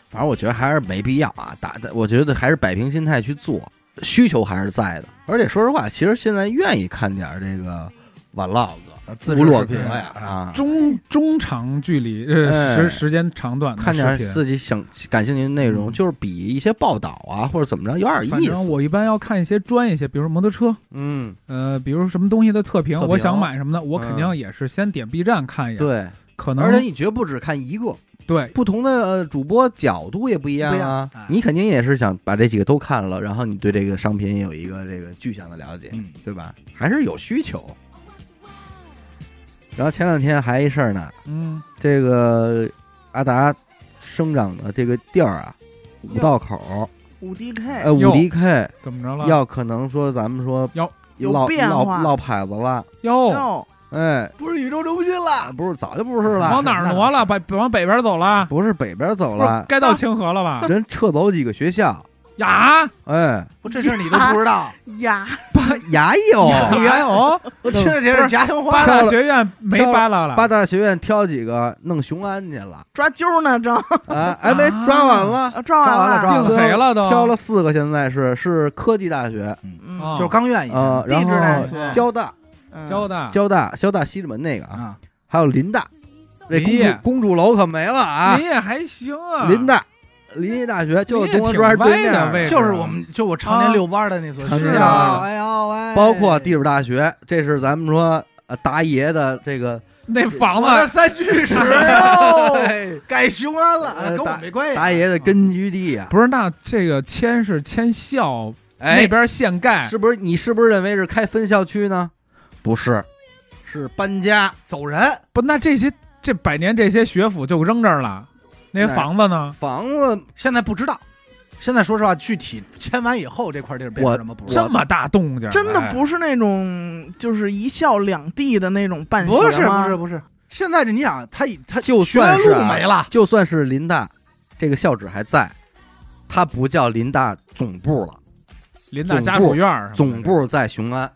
反正我觉得还是没必要啊，打的，我觉得还是摆平心态去做，需求还是在的。而且说实话，其实现在愿意看点这个 vlog、自部落格呀啊，中中长距离，呃，哎。时时间长短看点。自己想感兴趣的内容，嗯。就是比一些报道啊或者怎么着有点意思。我一般要看一些专业些，比如说摩托车，嗯，呃，比如什么东西的测评，我想买什么的，我肯嗯定也是先点 B 站看一眼。，对，可能而且你绝不只看一个，对。不同的呃主播角度也不一样啊。哎。你肯定也是想把这几个都看了，然后你对这个商品有一个这个具象的了解，嗯，对吧？还是有需求。然后前两天还一事儿呢，嗯，这个阿达生长的这个地儿啊，五道口，五 D 呃，K 五哟 DK 怎么着了？要可能说咱们说要有落变化。落落牌子了，哟，哟，哎，不是宇宙中心了，不是早就不是了，往哪儿挪了？北往北边走了？不是北边走不是了，该到清河了吧？人撤走几个学校，呀，哎，不这事儿你都不知道？呀，牙。有。牙有？我听着听着家乡话八大学院没扒拉了，八大学院挑几个弄雄安去了，抓阄呢，正。啊，还没抓完了，啊抓完了抓定谁了都？挑了四个，现在是是科技大学，就是刚院以呃，前然地质大后学交大、嗯交大交大、交大西直门那个啊，啊，还有林大，这公主公主楼可没了啊，林也还行啊，林大。林业大学就是东河庄对面就是我们就我常年遛弯的那所学校，遛哎呦喂，包括地质大学，这是咱们说呃达爷的这个那房子三居室哟，改雄安了，呃跟我没关系。达爷的根据地啊。不是？那这个迁是迁校哎那，边现盖，是不是你是不是认为是开分校区呢？不是，是搬家。走人，不？那这些这百年这些学府就扔这儿了，那些房子呢？房子现在不知道。现在说实话，具体签完以后这块地儿变成什么不知道。这么大动静，真的哎不是那种就是一校两地的那种办学不是不是不是，现在这你想，他他就学算是啊路没了，就算是林大这个校址还在，它不叫林大总部了，林大家属院总部在雄安，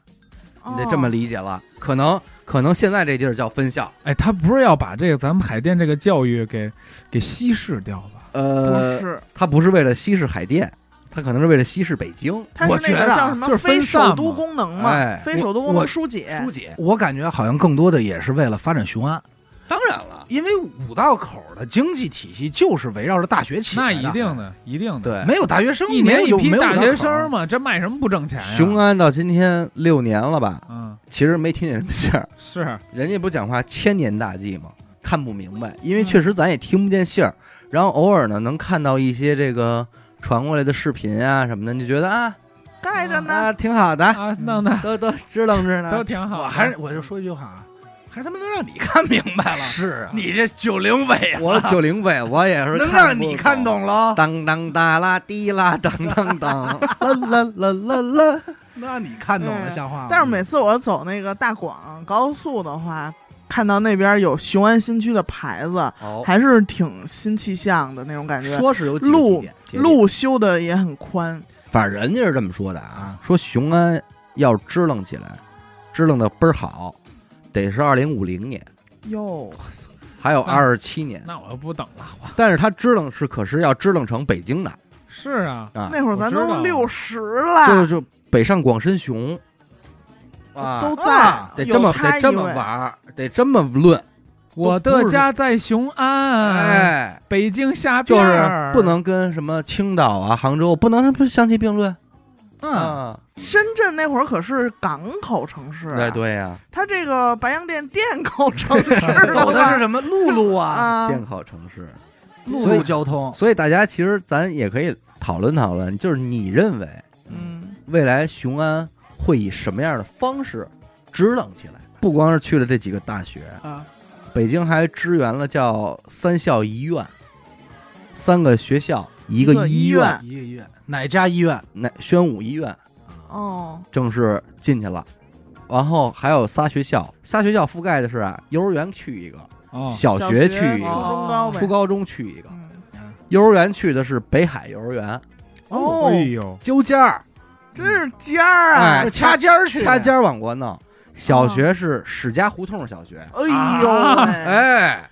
你得这么哦理解了。可能可能现在这地儿叫分校，哎，他不是要把这个咱们海淀这个教育给给稀释掉吧？不呃，是，他不是为了稀释海淀，他可能是为了稀释北京。它是那我觉得叫什么就是分非散首都嘛功能嘛哎，非首都功我能疏解，疏解，我感觉好像更多的也是为了发展雄安，当然了，因为五道口的经济体系就是围绕着大学起那来的，一定的，一定的。对。没有大学生，一没有就年一批大学生。嘛，这卖什么不挣钱呀？雄，安到今天六年了吧？嗯，其实没听见什么信儿，是人家不讲话千年大计吗？看不明白，因为嗯确实咱也听不见信儿，然后偶尔呢能看到一些这个传过来的视频啊什么的，你就觉得啊盖着呢啊，挺好的，啊，弄的都都支棱着呢。都挺好的。我还是我就说一句话啊，还他妈能让你看明白了？是啊，你这九零尾啊，我九零尾，我也是能让你看懂了？当当哒啦滴啦当当当，啦啦啦啦啦。能让你看懂了，嗯像话吗？但是每次我走那个大广高速的话，看到那边有雄安新区的牌子，哦，还是挺新气象的那种感觉。说是有路路修的也很宽，反正人家是这么说的啊，说雄安要支棱起来，支棱的倍儿好，得是二零五零年，哟，还有那二十七年。那我就不等了。我但是他支棱是可是要支棱成北京的。是啊，啊，那会儿咱我知道。都六十就了，就北上广深雄，啊，都在啊，得这么得这么玩儿，得这么论，我的家在雄安，哎，北京下边就是儿不能跟什么青岛啊、杭州不能不相提并论嗯，啊。深圳那会儿可是港口城市，对，对呀，它这个白洋淀电口城市 走的是什么陆路啊，啊，电考城市，陆路交通，所以大家其实咱也可以讨论讨论，就是你认为嗯，未来雄安会以什么样的方式支棱起来？不光是去了这几个大学，啊，北京还支援了叫三校一院，三个学校一个医医院院，一个医院，哪家医院？那宣武医院哦，正式进去了。然后还有仨学校，仨学校覆盖的是啊，幼儿园去一个，哦小小学去一初个，中高，初高中去一个，嗯幼儿园去的是北海幼儿园，哦哎，呦，揪尖儿，真是尖儿啊哎，掐尖儿去，掐尖儿往过弄。小学是史家胡同小学，哎呦啊，哎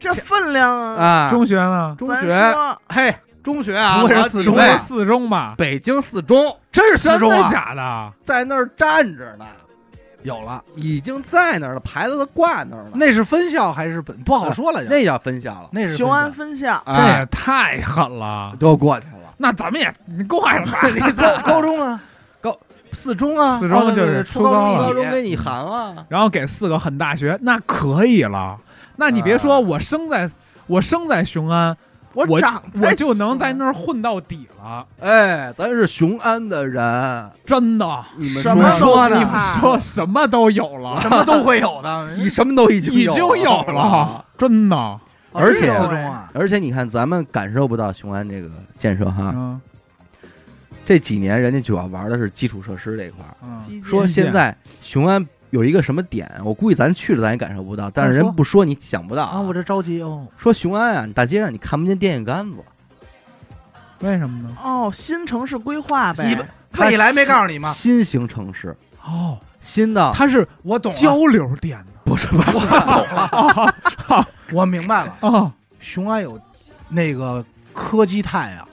这分量啊，啊，中学呢？中学，嘿，中学啊，不会是四中四中吧？北京四中。真是四真的中啊，假的？在那儿站着呢，有了，已经在那儿了，牌子都挂那儿了，那是分校还是本？不好说了，就。那叫分校了，那是雄安分分校，这哎也太狠了！都过去了。那咱们也你怪了吧？你高 高中啊，高四中啊，四中就是初高中初高中给你含了，然后给四个狠大学，那可以了。那你别说，啊。我生在我生在雄安，我长我就能在那儿，混到底了，哎，咱是雄安的人，真的。你们什么说的你们说什么都有了，什么都会有的，你什么都已经已经有有了，，真的。而且而且你看，咱们感受不到雄安这个建设哈，嗯这几年人家主要玩的是基础设施这一块说现在雄安有一个什么点，我估计咱去了咱也感受不到，但是人不说你想不到啊，我这着急哦，说雄安啊，你大街上你看不见电线杆子，为什么呢？哦，新城市规划呗。你，未来没告诉你吗？新型城市，哦，新的它是我懂，交流电的不是吧？我明白了，哦，雄安有那个科技泰啊，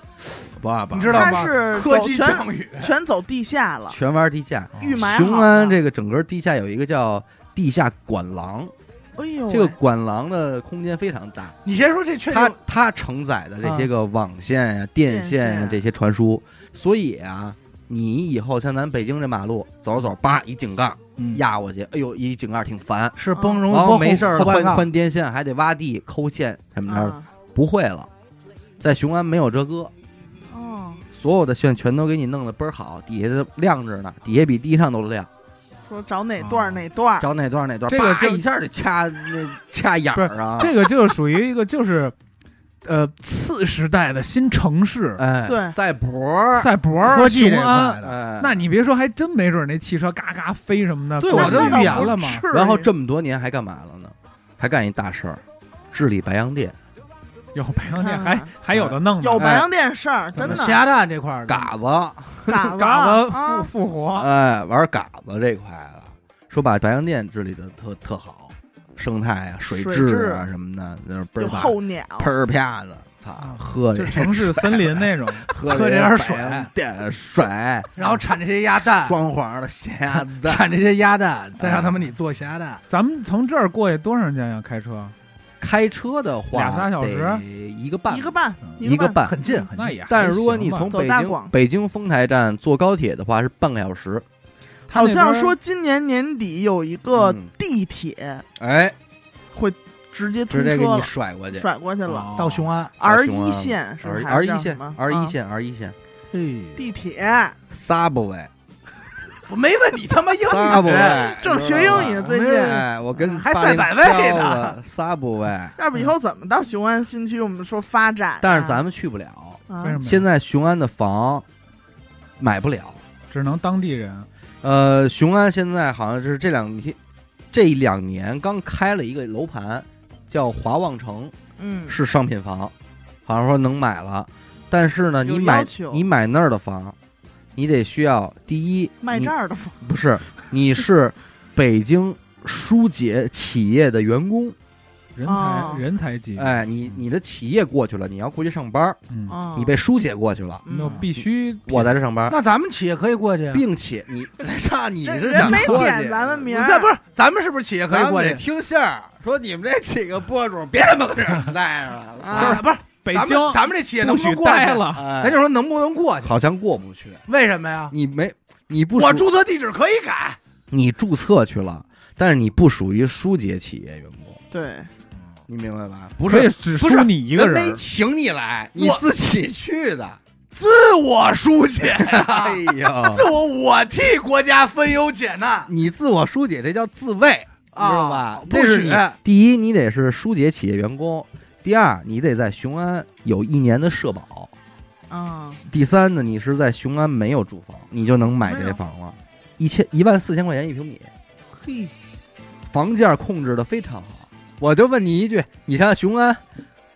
不不，你知道吗它是科技走全，全走地下了，全玩地下。预埋雄安这个整个地下有一个叫地下管廊，哎呦，这个管廊的空间非常大，你先说这确它定它承载的这些个网线呀、电线呀这些传输，所以啊，你以后像咱北京这马路走着走着，叭一井盖嗯压过去，哎呦一井盖挺烦，是崩容易然后崩没事儿换换电线还得挖地抠线什么的，啊不会了。在雄安没有这个，哦，所有的线全都给你弄得倍儿好，底下的亮着呢，底下比地上都亮。说找哪段儿哪段，找哪段哪段，这个就叭一下就掐那 掐眼儿啊！这个就属于一个就是，呃，次时代的新城市，哎，对赛博，赛博、科技这块安。的，哎，那你别说，还真没准那汽车嘎嘎飞什么的。对我就预言了嘛然后这么多年还干嘛了呢？还干一大事儿，治理白洋淀，有白洋淀，还还有的弄呢。有白洋淀事儿，真的咸鸭蛋这块儿嘎子，嘎 嘎子复啊复活，哎，玩嘎子这块的，说把白洋淀治理的特特好，生态啊、水水质质啊什么的，那是倍儿棒，候鸟，喷儿啪的，操，喝这就城市森林那种。喝喝这点水点水，然后产这些鸭蛋，双黄的咸鸭蛋，产这些鸭蛋，再让他们你做咸鸭蛋，咱们从这儿过去多长时间呀？开车？开车的话，俩仨小时？一个半，一个半，一个半。很近很近。那也但是如果你从北京北京丰台站坐高铁的话，是半个小时。好像说今年年底有一个嗯。地铁哎，会直接通直接给你车，甩过去。甩过去了。哦。到雄安，R 一线是 R 一线，R 一啊。线，R 一线。嘿，地铁，，Subway，我没问你他妈英语正学英语最近哎，我跟还赛百味教呢了 Subway，要不以后怎么到雄安新区？我们说发展啊，但是咱们去不了。啊为什么呀？现在雄安的房买不了。只能当地人。呃，雄安现在好像是这两天这两年刚开了一个楼盘，叫华旺城，嗯是商品房，好像说能买了。但是呢，有你买要求你买那儿的房，你得需要第一卖这儿的房不是，你是北京疏解企业的员工，人哦才人才级，哎，你你的企业过去了，你要过去上班，嗯，哦你被疏解过去了，嗯那必须我在这上班，那咱们企业可以过去啊。并且你 上你这是想人没过去点咱们名儿，咱不是，咱们是不是企业可以咱们得过去？听信儿，说你们这几个博主别他妈搁这儿待着了，啊是不是？咱北京们咱们这企业能不许能过去待？了，哎咱就说能不能过去？好像过不去，为什么呀？你没你不属我注册地址可以改，你注册去了，但是你不属于疏解企业员工，对，你明白吧？不不是只不是输你一个人人没请你来，你我自己去的。自我疏解，哎呀 自，我我替国家分忧解难你自我疏解，这叫自卫，知道吧啊？这是你不许第一，你得是疏解企业员工；第二，你得在雄安有一年的社保；嗯，第三呢，你是在雄安没有住房，你就能买这房了，一千一万四千块钱一平米，嘿，房价控制的非常好。我就问你一句，你上雄安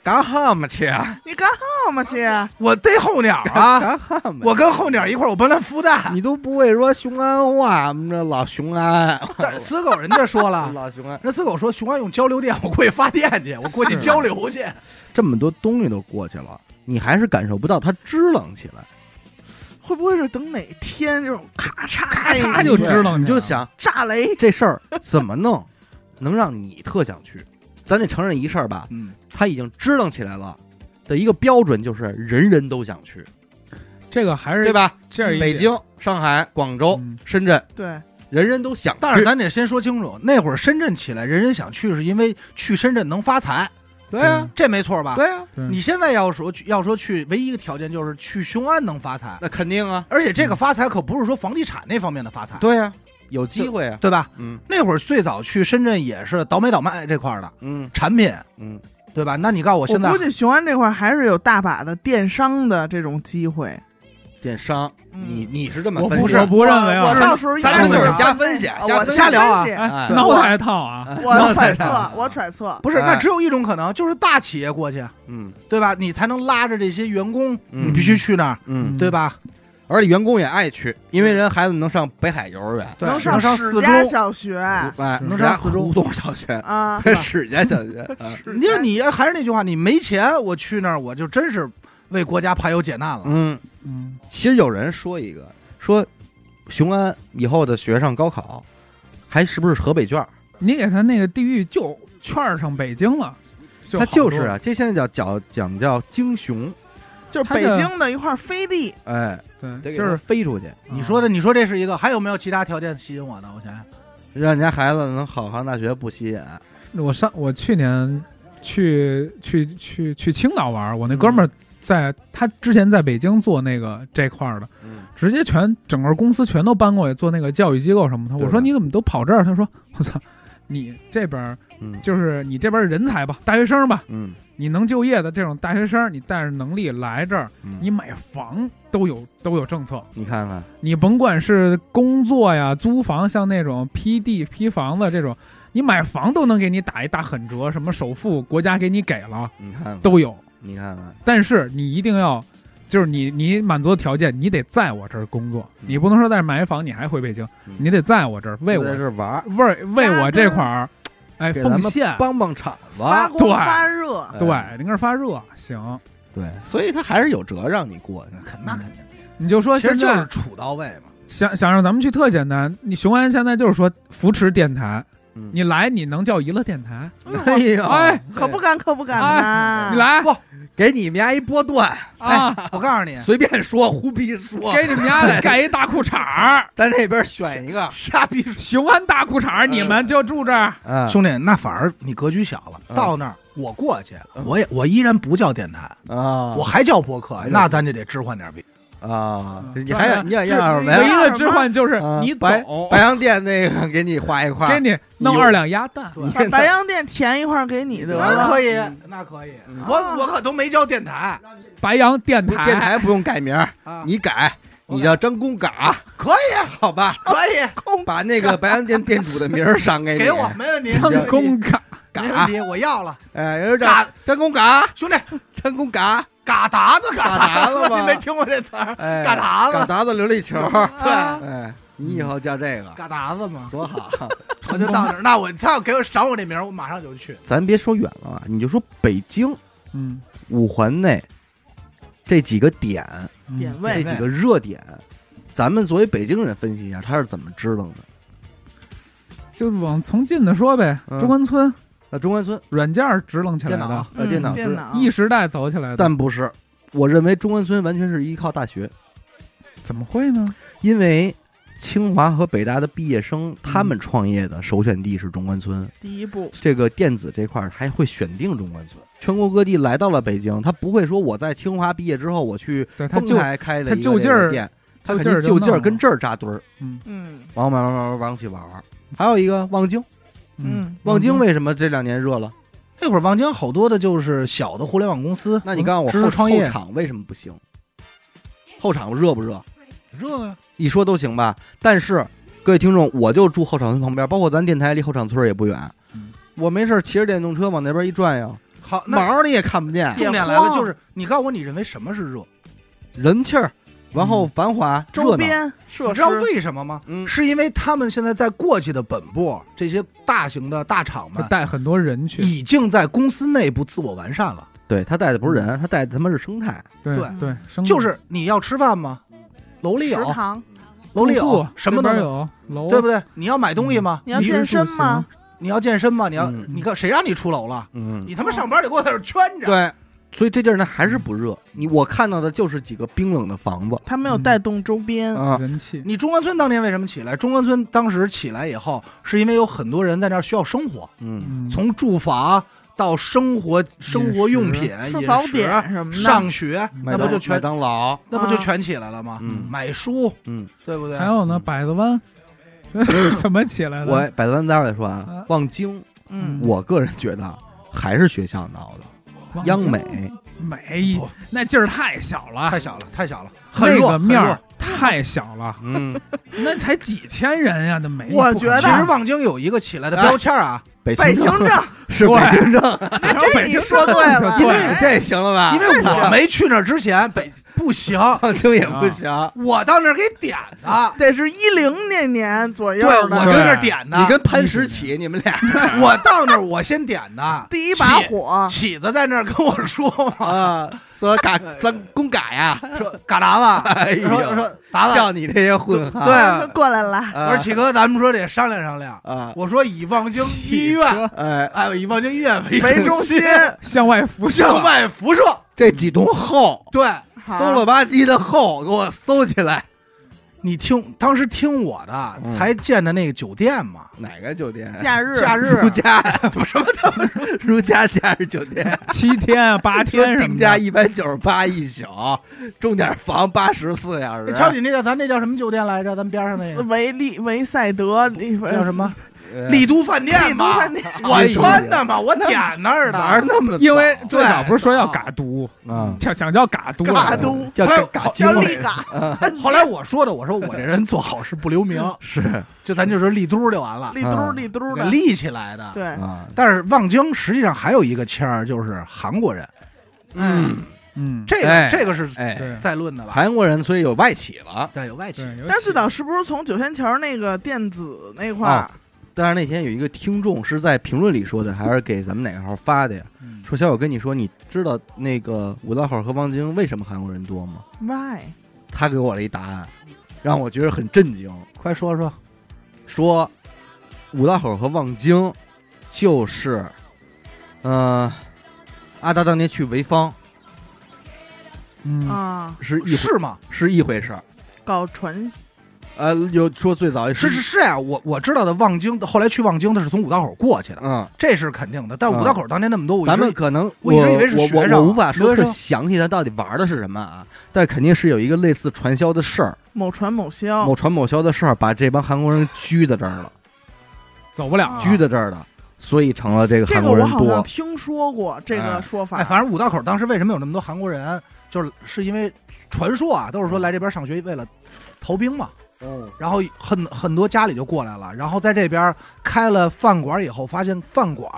干哈嘛去啊？你干哈嘛去？我逮候鸟啊！干哈嘛？我跟候鸟一块儿，我帮他孵蛋。你都不会说雄安话，我们这老雄安，但死狗人家说了，老雄安，那死狗说雄安用交流电，我过去发电去，我过去交流去。这么多东西都过去了，你还是感受不到它支棱起来。会不会是等哪天就是咔嚓咔嚓就支棱你就想炸雷？这事儿怎么弄，能让你特想去？咱得承认一事儿吧，嗯，他已经支棱起来了的一个标准就是人人都想去，这个还是对吧？这样一点。北京、上海、广州、嗯。深圳，对，人人都想去。但是咱得先说清楚，那会儿深圳起来，人人想去，是因为去深圳能发财，对啊，这没错吧？对啊，对。你现在要说去，要说去，唯一一个条件就是去雄安能发财，那肯定啊，而且这个发财可不是说房地产那方面的发财，对啊，有机会啊。对吧？嗯。那会儿最早去深圳也是倒买倒卖这块儿的嗯。产品，嗯，对吧？那你告诉我我现在我估计雄安这块儿还是有大把的电商的这种机会。电商，嗯。你你是这么分析？我不我不认为啊，我到时候应咱该就是是瞎分析我瞎聊啊。脑袋套啊，我揣测，我揣测，不是，哎。那只有一种可能，就是大企业过去，嗯。对吧？你才能拉着这些员工，嗯。你必须去那儿，嗯，对吧？而且员工也爱去，因为人孩子能上北海幼儿园，对，能上史四家中。小学哎，能上四中胡同小学，啊，史家小学，啊你看，你还是那句话，你没钱，我去那儿，我就真是为国家排忧解难了。嗯，嗯，其实有人说一个，说雄安以后的学生高考，还是不是河北卷儿？你给他那个地域就券儿上北京了，就他好就是啊，，这现在叫讲讲叫京雄，就是北京的一块飞地，哎，对，就是飞出去，你说的，你说这是一个，还有没有其他条件吸引我的？我想想，让你家孩子能好上大学不吸引。我上我去年去去去去青岛玩，我那哥们儿在他之前在北京做那个这块儿的，嗯，直接全整个公司全都搬过去做那个教育机构什么的。我说你怎么都跑这儿？他说我操，你这边就是你这边人才吧，大学生吧，嗯，你能就业的这种大学生，你带着能力来这儿，嗯。你买房都有都有政策。你看看，你甭管是工作呀、租房，像那种批地、批房子这种，你买房都能给你打一大狠折，什么首付国家给你给了你看看，都有。你看看，但是你一定要，就是你你满足的条件，你得在我这儿工作，嗯。你不能说在这买房你还回北京，嗯。你得在我这儿为我在这玩儿，为为我这块儿，哎给咱们奉献。帮帮场子，发光对发热，哎对，您这儿发热行，对，所以他还是有辙让你过去。那肯定，你就说其实现在就是处到位嘛。想想让咱们去特简单，你雄安现在就是说扶持电台，嗯你来你能叫娱乐电台，哎呀，哎可不敢可不敢呐！你来不给你们家一波段，啊，我告诉你，随便说，胡逼说，给你们家 盖一大裤衩儿，在那边选一个，傻逼。雄安大裤衩儿，你们就住这儿。嗯，兄弟，那反而你格局小了。嗯到那儿我过去，我也我依然不叫电台，啊，我还叫播客那咱就得置换点别。啊，嗯你还要你要是要什么呀？唯一的置换就是啊你白走，白洋淀那个给你画一块，给你弄二两鸭蛋。把白洋淀填一块给你得了，那可以，那可以。我我可都没叫电台白洋电台，电台不用改名，啊，你改，你叫张公嘎，可以好吧？可以，把那个白洋淀店主的名儿赏给你，给我没问题，张公嘎，没问题，我要了。哎，有点嘎张公嘎，兄弟，张公嘎，嘎达子，嘎达子吗 你没听过这词儿？哎，嘎达子嘎达子琉璃球，对，哎，你以后叫这个嘎达子嘛。多好，我就到那儿。那我他要给我赏我这名儿，我马上就去。咱别说远了啊，你就说北京嗯，五环内这几个点，嗯点位这几个热点，咱们作为北京人分析一下，他是怎么支棱的？就往从近的说呗，嗯中关村那中关村。软件儿支棱起来电脑的，呃电脑电脑。一时代走起来的，但不是，我认为中关村完全是依靠大学，怎么会呢？因为清华和北大的毕业生他们创业的首选地是中关村，第一步，这个电子这块儿还会选定中关村。全国各地来到了北京，他不会说我在清华毕业之后我去他就台开了一个店，他肯定就就近儿弄了跟这儿扎堆儿，嗯。嗯。往慢慢慢慢往起玩儿。还有一个望京，嗯，望京为什么这两年热了？那会儿望京好多的就是小的互联网公司，那你告诉我知后识创业后场为什么不行？后场热不热？热啊，一说都行吧。但是各位听众，我就住后场村旁边，包括咱电台离后场村也不远。嗯我没事骑着电动车往那边一转悠，好，那毛儿你也看不见，重点来了，就是你告诉我，你认为什么是热？人气儿，然后嗯繁华，周。边设施你知道为什么吗？嗯，是因为他们现在在过去的本部这些大型的大厂们带很多人去，已经在公司内部自我完善了。对他带的不是人，他带的他妈是生态。对就是你要吃饭吗？楼里有，食堂，楼里有，什么都有，对不对？你要买东西吗？你要健身吗？你要健身吗？你要嗯你看谁让你出楼了？嗯，你他妈上班得给我在这圈着。对，所以这地儿呢还是不热。你我看到的就是几个冰冷的房子它没有带动周边，啊，人气，你中关村当年为什么起来？中关村当时起来以后，是因为有很多人在那儿需要生活，嗯，嗯从住房到生活生活用品、吃早饮食点什么的，上学，那不就全麦当劳，那不就全起来了吗？嗯买书，嗯，对不对？还有呢，百子湾 怎么起来的？我百子湾待会儿再说啊啊。望京，嗯，我个人觉得还是学校闹的，央美。美那劲儿太小了，太小了，太小了，很那，个面儿。太小了，嗯，那才几千人呀，那没。我觉得其实望京有一个起来的标签啊，北北京行政，是北京政，能这你说对了因为对这行了吧？因为我没去那儿之前，北不行，望京也不行，我到那儿给点的，得是一零那年左右对，我的跟那儿点的。你跟潘石起，你们俩。我到那儿，我先点的。第一把火，起子在那儿跟我说嘛，啊，说嘎咱公嘎呀，说嘎达子，说说达子，叫你这些混对。汉，说过来了，啊。我说启哥，咱们说得商量商量。啊，我说以望京医院，哎，哎，以望京医院为为中心，向外辐射，向外辐射，这几栋后，对好搜了吧唧的后，给我搜起来。你听，当时听我的嗯才建的那个酒店嘛，哪个酒店？假日假日如家什么的，如家假日酒店，七天八天什么的，定价一百九十八一宿，钟点房八十四小时。瞧你那个咱那叫什么酒店来着？咱边上那个维利维赛德里叫什么？呃丽都饭店丽都嘛，饭店，我穿的嘛，我点那儿的。哪儿那么早？因为最早不是说要嘎都，啊，想想叫嘎都来着，嘎都。叫后来嘎叫丽嘎，后来我说的，我说我这人做好事不留名，是。就咱就说丽都就完了，丽嘟丽嘟的，给立起来的。对，啊，但是望京实际上还有一个签儿，就是韩国人，嗯，嗯，这哎个这个是哎，对。在论的吧？韩国人所以有外企了。对，有外企。对，，但是最早是不是从九仙桥那个电子那块儿哦？但是那天有一个听众是在评论里说的，还是给咱们哪个号发的呀？嗯说小友跟你说，你知道那个五道口和望京为什么韩国人多吗？Why？他给我了一答案，让我觉得很震惊。快说说。说五道口和望京就是，呃，阿达当年去潍坊嗯，啊，是一回是吗？是一回事儿。搞传呃，有说最早是是是呀，我我知道的望京，后来去望京的是从五道口过去的，嗯，这是肯定的。但嗯五道口当年那么多，咱们可能我一直以为是我学生我我无法说特留学生详细，他到底玩的是什么啊？但肯定是有一个类似传销的事儿，某传某销某，传某销的事儿，把这帮韩国人拘在这儿了，走不了啊，拘在这儿了，所以成了这个韩国人个我好像多。听说过这个说法。哎，反正五道口当时为什么有那么多韩国人，就是是因为传说啊，都是说来这边上学为了逃兵嘛。嗯，然后很很多家里就过来了，然后在这边开了饭馆以后，发现饭馆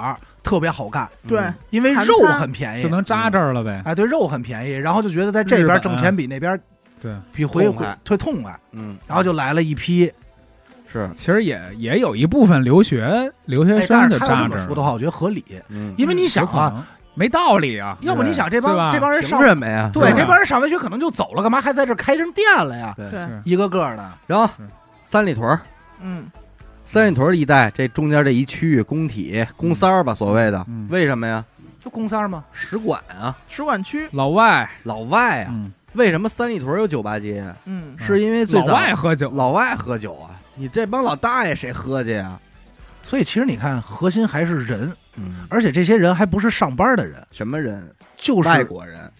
特别好干，对，嗯因为肉很便宜，就能扎这儿了呗。哎，对，肉很便宜，然后就觉得在这边挣钱比那边对，比回痛快。退痛快，嗯，然后就来了一批。是，其实也也有一部分留学留学生就是他要扎这么说的话，我觉得合理，嗯，因为你想啊，没道理啊，要不你想这帮这帮人上什么呀？对这帮人上完学可能就走了，干嘛还在这儿开成店了呀？对。一个个的，然后三里屯，嗯，三里屯一带这中间这一区域工体工三儿吧，所谓的。嗯，为什么呀？就工三儿吗。使馆啊，使馆区，老外，老外啊，嗯，为什么三里屯有酒吧街啊？嗯，是因为最老外喝酒，老外喝酒啊，你这帮老大爷谁喝去呀？所以其实你看，核心还是人，嗯，而且这些人还不是上班的人，什么人？就是外国人，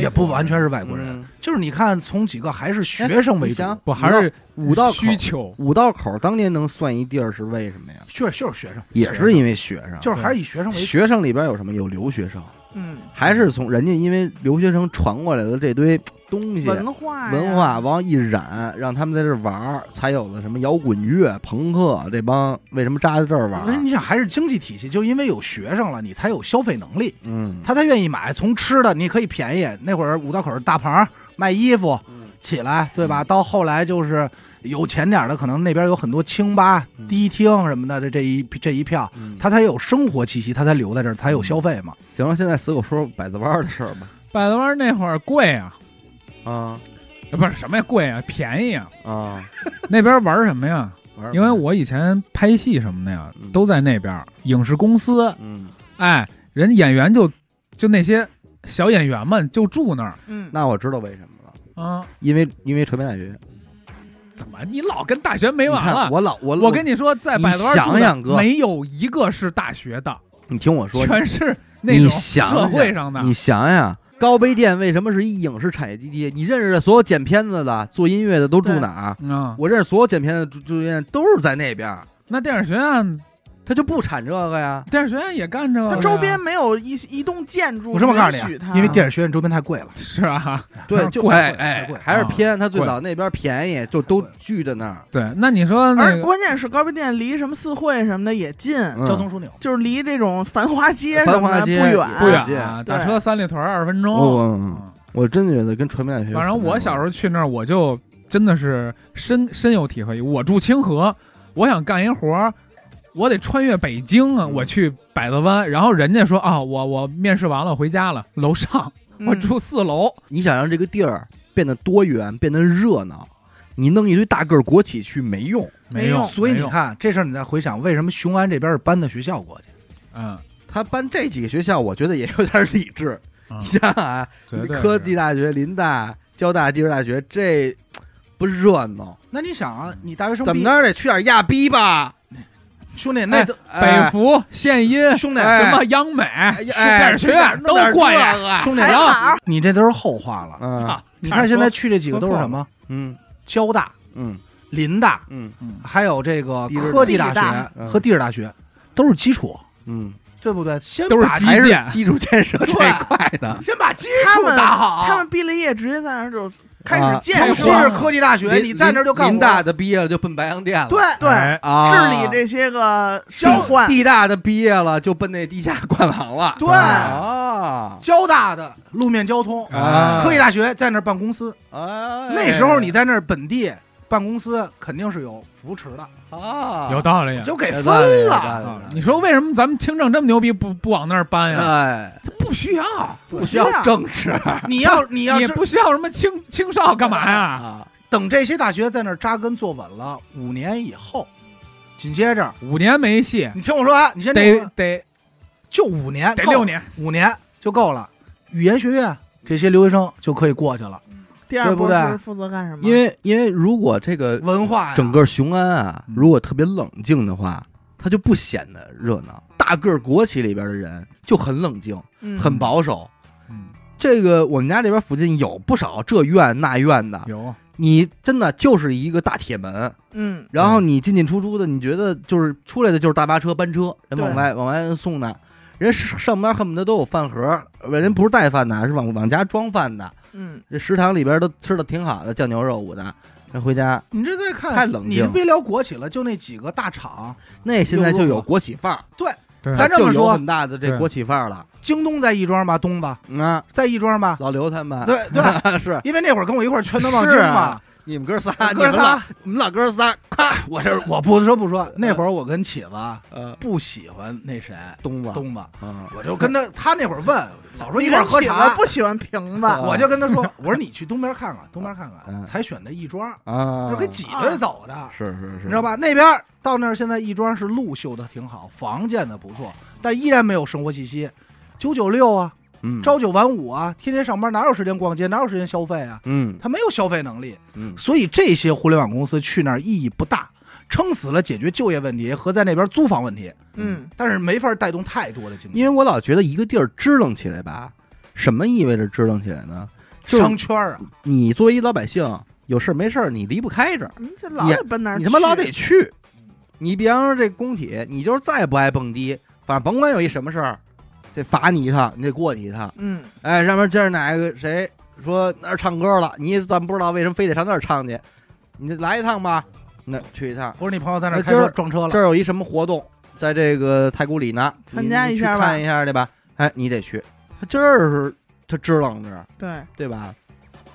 也不完全是外国人，嗯。就是你看从几个还是学生为主，不还是五道口需求，五道口当年能算一地儿是为什么呀？确就是学生，也是因为学生，就是还是以学生为主。学生里边有什么？有留学生，嗯，还是从人家因为留学生传过来的这堆东西。文化文化往一染，让他们在这玩儿，才有了什么摇滚乐、朋克这帮为什么扎在这儿玩儿？你想，还是经济体系，就因为有学生了，你才有消费能力，嗯，他才愿意买。从吃的你可以便宜，那会儿五道口大棚卖衣服嗯起来，对吧？嗯到后来就是有钱点的，可能那边有很多清吧、嗯迪厅什么的，这这一这一票，嗯他才有生活气息，他才留在这儿，才有消费嘛。行了，现在死狗说百子湾的事儿吧。百子湾那会儿贵啊，啊。呃不是什么呀贵啊，便宜啊。啊，那边玩什么呀？玩因为我以前拍戏什么的呀嗯，都在那边影视公司，嗯，哎，人演员就就那些小演员们就住那儿。嗯，那我知道为什么了，啊。因为因为传媒大学。怎么？你老跟大学没完了？你看我老我我跟你说，在百子湾住的想想哥。没有一个是大学的，你听我说，全是那你种想社会上的。你想想，高碑店为什么是一影视产业基地？你认识的所有剪片子的、做音乐的都住哪儿？嗯，我认识所有剪片子、住住院都是在那边儿，那电影学院，他就不产这个呀。电影学院也干这个呀，它周边没有一一栋建筑我这么告诉允许它，你啊，因为电影学院周边太贵了。是啊，对，就贵贵哎还是偏。他最贵早那边便宜，就都聚在那儿。对。那你说那而个关键是高碑店离什么四惠什么的也近，嗯交通枢纽，就是离这种繁华街什么的繁华街不远，不远远啊，对打车三里屯二十分钟。我嗯我真觉得跟传媒大学，反正我小时候去那儿，我就真的是深深有体会。我住清河，我想干一活儿，我得穿越北京啊，嗯我去百子湾，然后人家说啊，我我面试完了回家了，楼上嗯我住四楼，你想让这个地儿变得多元，变得热闹，你弄一堆大个儿国企去没用。没用所以你看这事儿，你再回想，为什么雄安这边是搬的学校过去？嗯，他搬这几个学校，我觉得也有点理智。嗯你想想啊，科技大学、林大、交大、地质大学，这不热闹？那你想啊，你大学生怎么着得去点亚逼吧？兄弟，那都北哎服、现音、兄弟，哎什么央美、哎电影学院都过呀。呀。兄弟，还然后你这都是后话了。嗯操！你看现在去这几个都是什么？嗯交大、嗯林大，嗯还有这个科技大学嗯和地质大学，都是基础，嗯，对不对？先都是把还是基建基础建设这一块的。先把基础他们打好。他们毕了业直接在那儿就开啊始建尤设，其是科技大学，你在那儿就干活林大的毕业了就奔白洋淀了。对对哎啊，治理这些个交换，地大的毕业了就奔那地下灌廊了。对啊，交大的路面交通，啊科技大学在那儿办公司，啊，那时候你在那儿本地办公司肯定是有扶持的，啊。有道理。就给分有道理有道了。你说为什么咱们清政这么牛逼，不不往那儿搬呀？哎，他不需要，不需要。政治。你要你要知你不需要什么清清少干嘛呀？啊，等这些大学在那儿扎根坐稳了五年以后，紧接着。五年没戏，你听我说完，你先听我说，得得就五年，得六，年。五年就够了。语言学院这些留学生就可以过去了，第二对不对？波是负责干什么？因为因为如果这个文化整个雄安啊，嗯。如果特别冷静的话，它就不显得热闹。大个儿国企里边的人就很冷静，嗯。很保守。嗯，这个我们家这边附近有不少这院那院的，有你真的就是一个大铁门，嗯。然后你进进出出的，你觉得就是出来的就是大巴车班车，人往外往外送的，人上上班恨不得都有饭盒，人不是带饭的，是往往家装饭的。嗯。这食堂里边都吃的挺好的，酱牛肉五的，咱回家你这再看，太冷静。你别聊国企了，就那几个大厂，那现在就有国企范儿，对。咱这么说很大的这国企范儿了。京东在亦庄吧，东吧，嗯啊，在亦庄吧，老刘他们。对对，是。因为那会儿跟我一块儿全都往京是嘛。啊，你们哥仨，哥你们仨老，你们老哥仨，我这我不说不说，那会儿我跟起子呃，不喜欢那谁东子，东子，啊，我就跟他，他那会儿问，老说一块儿喝茶，不喜欢瓶子，啊 我就跟他说，我说你去东边看看，东边看看，嗯。才选的亦庄，啊，就给挤兑走的，是是是，你知道？吧？那边到那儿现在亦庄是路修的挺好，房建的不错，但依然没有生活气息。九九六啊，嗯，朝九晚五啊，天天上班哪有时间逛街，哪有时间消费啊？嗯。他没有消费能力，嗯。所以这些互联网公司去那儿意义不大，撑死了解决就业问题和在那边租房问题，嗯，但是没法带动太多的经济。因为我老觉得一个地儿支棱起来吧，什么意味着支棱起来呢？就是商圈啊，你作为一老百姓，有事儿没事儿你离不开这儿，你这老得奔那儿，你他妈老得去。你比方说这工体，你就是再不爱蹦迪，反正甭管有一什么事儿，得罚你一趟，你得过去一趟。嗯，哎，上面这儿哪个谁说那儿唱歌了，你咱不知道为什么非得上那儿唱去，你来一趟吧，那去一趟。不是你朋友在那儿开哎今儿车撞车了这，儿有一什么活动，在这个太古里呢，参加一下吧看一下去吧。哎，你得去，他今儿是他支棱着，对，对吧？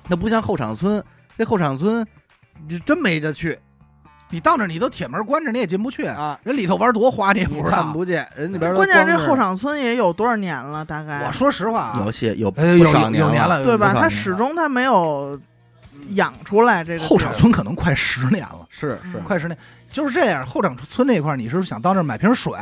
那不像后场村，这后场村你真没得去你到那儿你都铁门关着，你也进不去。啊，人里头玩多花你也不知道。看不见，人里边都关键是这后场村也有多少年了？大概我说实话啊，有些有有有少年年了，对吧？不少年它始终他没有养出来这个后场村可能快十年了，是是嗯快十年，就是这样。后场村那块儿，你是想到那儿买瓶水，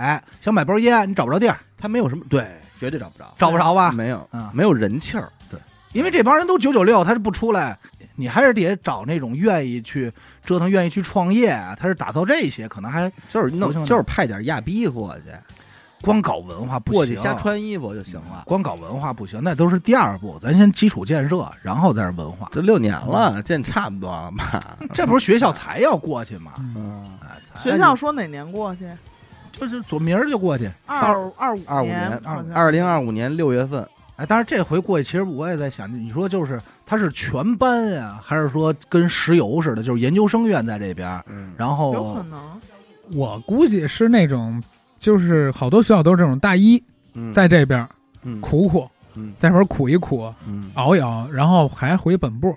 想买包烟，你找不着地儿，他没有什么对，绝对找不着，找不着吧？没有嗯没有人气儿，对因为这帮人都九九六，他是不出来，你还是得找那种愿意去折腾、愿意去创业啊。他是打造这些，可能还就是弄就是派点亚逼过去，光搞文化不行，过去瞎穿衣服就行了。光搞文化不行，那都是第二步，咱先基础建设，然后再是文化。这六年了，见差不多了吧？这不是学校才要过去吗？嗯学校说哪年过去？就是左明儿就过去。二二五二五年年，好像二零二五年六月份，哎，但是这回过去，其实我也在想，你说就是他是全班呀、还是说跟石油似的，就是研究生院在这边，嗯，然有可能，我估计是那种，就是好多学校都是这种大一嗯在这边嗯苦苦，嗯在这边苦一苦，嗯，熬一熬，然后还回本部，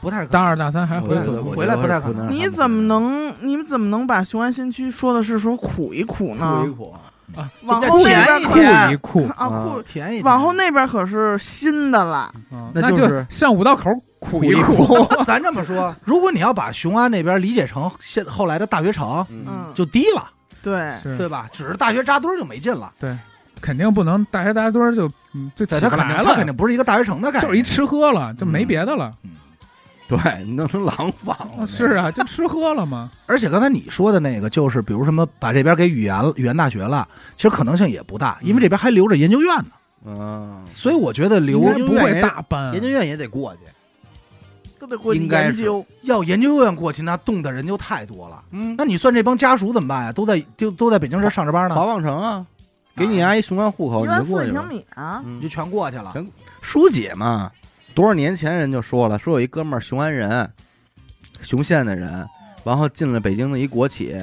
不太可大二大三还回本部。我觉得我回来不不太可能你怎么能你们怎么能把雄安新区说的是说苦一苦呢苦一？苦？啊，往后那边甜一苦甜一苦，啊？往后那边可是新的了，嗯那那就是像五道口苦一苦苦，咱这么说，如果你要把雄安那边理解成现后来的大学城，嗯，嗯，就低了，对，是对吧？只是大学扎堆儿就没劲了，对肯定不能大学扎堆儿就嗯就起对，它不来肯定它肯了，定不是一个大学城的概念，就是一吃喝了就没嗯别的了。对，你弄成廊坊了，是啊，就吃喝了嘛。而且刚才你说的那个，就是比如什么把这边给语言语言大学了，其实可能性也不大，因为这边还留着研究院呢，嗯，所以我觉得留不会大班，研究院也得过去，都得过去应该是研究。要研究院过去，那动的人就太多了。嗯，那你算这帮家属怎么办呀？都在就都在北京这上着班呢，华望城啊，给你阿一雄安户口，一万你就过去吧四平。米啊，嗯你就全过去了。舒姐嘛，多少年前人就说了，说有一哥们儿雄安人，雄县的人，然后进了北京的一国企，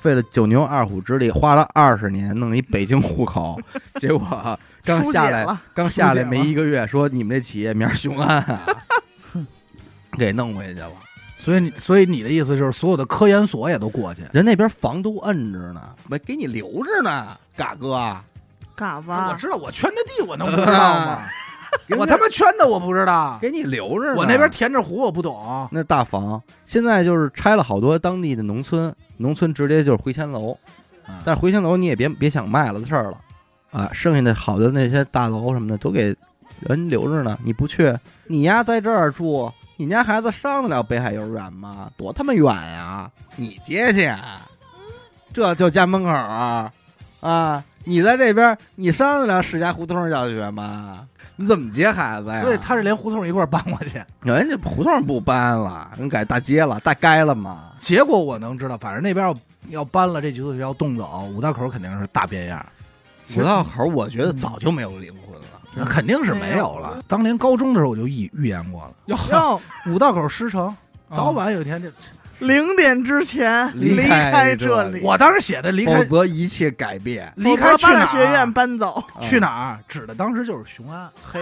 费了九牛二虎之力，花了二十年弄一北京户口，结果刚下来，刚下来没一个月，说你们这企业名儿雄安啊，给弄回去了。所以你所以你的意思就是，所有的科研所也都过去。人那边房都摁着呢，没给你留着呢，嘎哥，嘎巴我知道，我圈的地，我能不知道吗？我他妈圈的我不知道，给你留着呢。我那边填着湖我不懂。那大房现在就是拆了好多当地的农村，农村直接就是回迁楼，嗯但是回迁楼你也别别想卖了的事儿了，啊，剩下的好的那些大楼什么的都给人留着呢，你不去，你丫在这儿住，你家孩子上得了北海幼儿园吗？多他妈远呀！你接去，这就家门口啊啊！你在这边，你上得了史家胡同小学吗？你怎么接孩子呀？所以他是连胡同一块搬过去。人家胡同不搬了，人改大街了，大街了嘛。结果我能知道，反正那边要要搬了，这几所学校动走，五道口肯定是大变样，五道口，我觉得早就没有灵魂了。那肯定是没有了。当年高中的时候我就预预言过了，哟，哟，五道口师城早晚有一天就，零点之前离离开这里，我当时写的离开否则一切改变。离开去哪儿？学院搬走。去哪儿，指的当时就是雄安。嘿，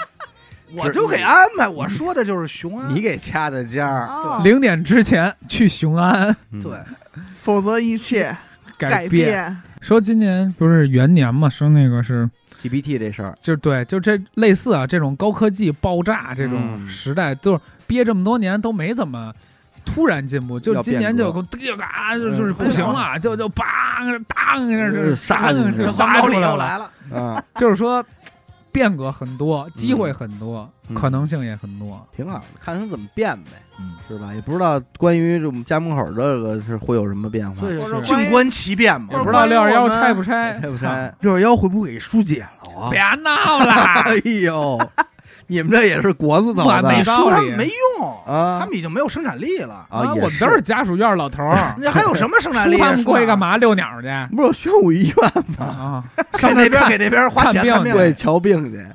我就给安排，我说的就是雄安。你给掐的尖儿，哦。零点之前去雄安。嗯。对，否则一切改变。变。说今年不是元年嘛，说那个是 GPT 这事儿，就对，就这类似啊，这种高科技爆炸这种嗯。时代，就是憋这么多年都没怎么突然进步，就今年就嘚嘎就就是嗯不行了，就就梆当就了高里杀出来了。又来了，啊，就是说，变革很多，机会很多，嗯可能性也很多。挺好的，看他怎么变呗，嗯，是吧？也不知道关于我们家门口这个是会有什么变化，静观其变嘛也。不知道六二幺拆不拆拆，拆不拆？六二幺会不会给疏解了啊？别闹了哎，呦，你们这也是国字头我没说他们没用，啊他们已经没有生产力了。啊，我们都是家属院老头儿，你 还有什么生产力？输他们过去干嘛？遛鸟去不是有宣武医院吗？上那那边给那边花钱看病看病对，瞧病去。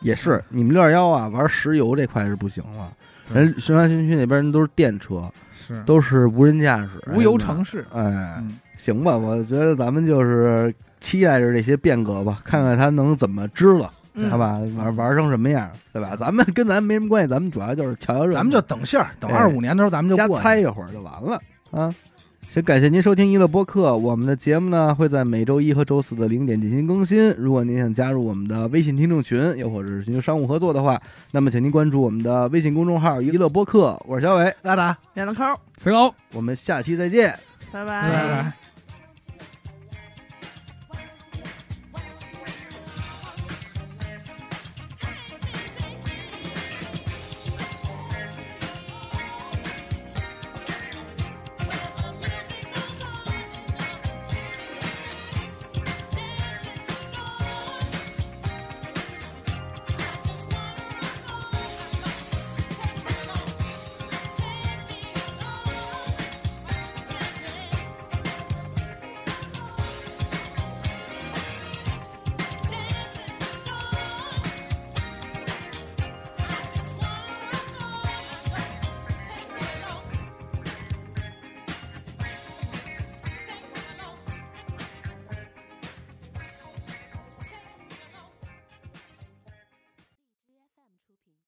也是，你们六二幺啊，玩石油这块是不行了。人雄安新区那边人都是电车，是都是无人驾驶，无油城市。哎，嗯，行吧，我觉得咱们就是期待着这些变革吧，看看他能怎么支了，嗯好吧？玩玩成什么样，对吧？咱们跟咱没什么关系，咱们主要就是瞧瞧热闹，咱们就等信儿，等哎二五年的时候咱们就瞎过去猜一会儿就完了啊。行，感谢您收听娱乐播客，我们的节目呢会在每周一和周四的零点进行更新。如果您想加入我们的微信听众群，又或者是寻求商务合作的话，那么请您关注我们的微信公众号“娱乐播客”，我是小伟，拉达。两个扣，随高，我们下期再见。拜拜拜。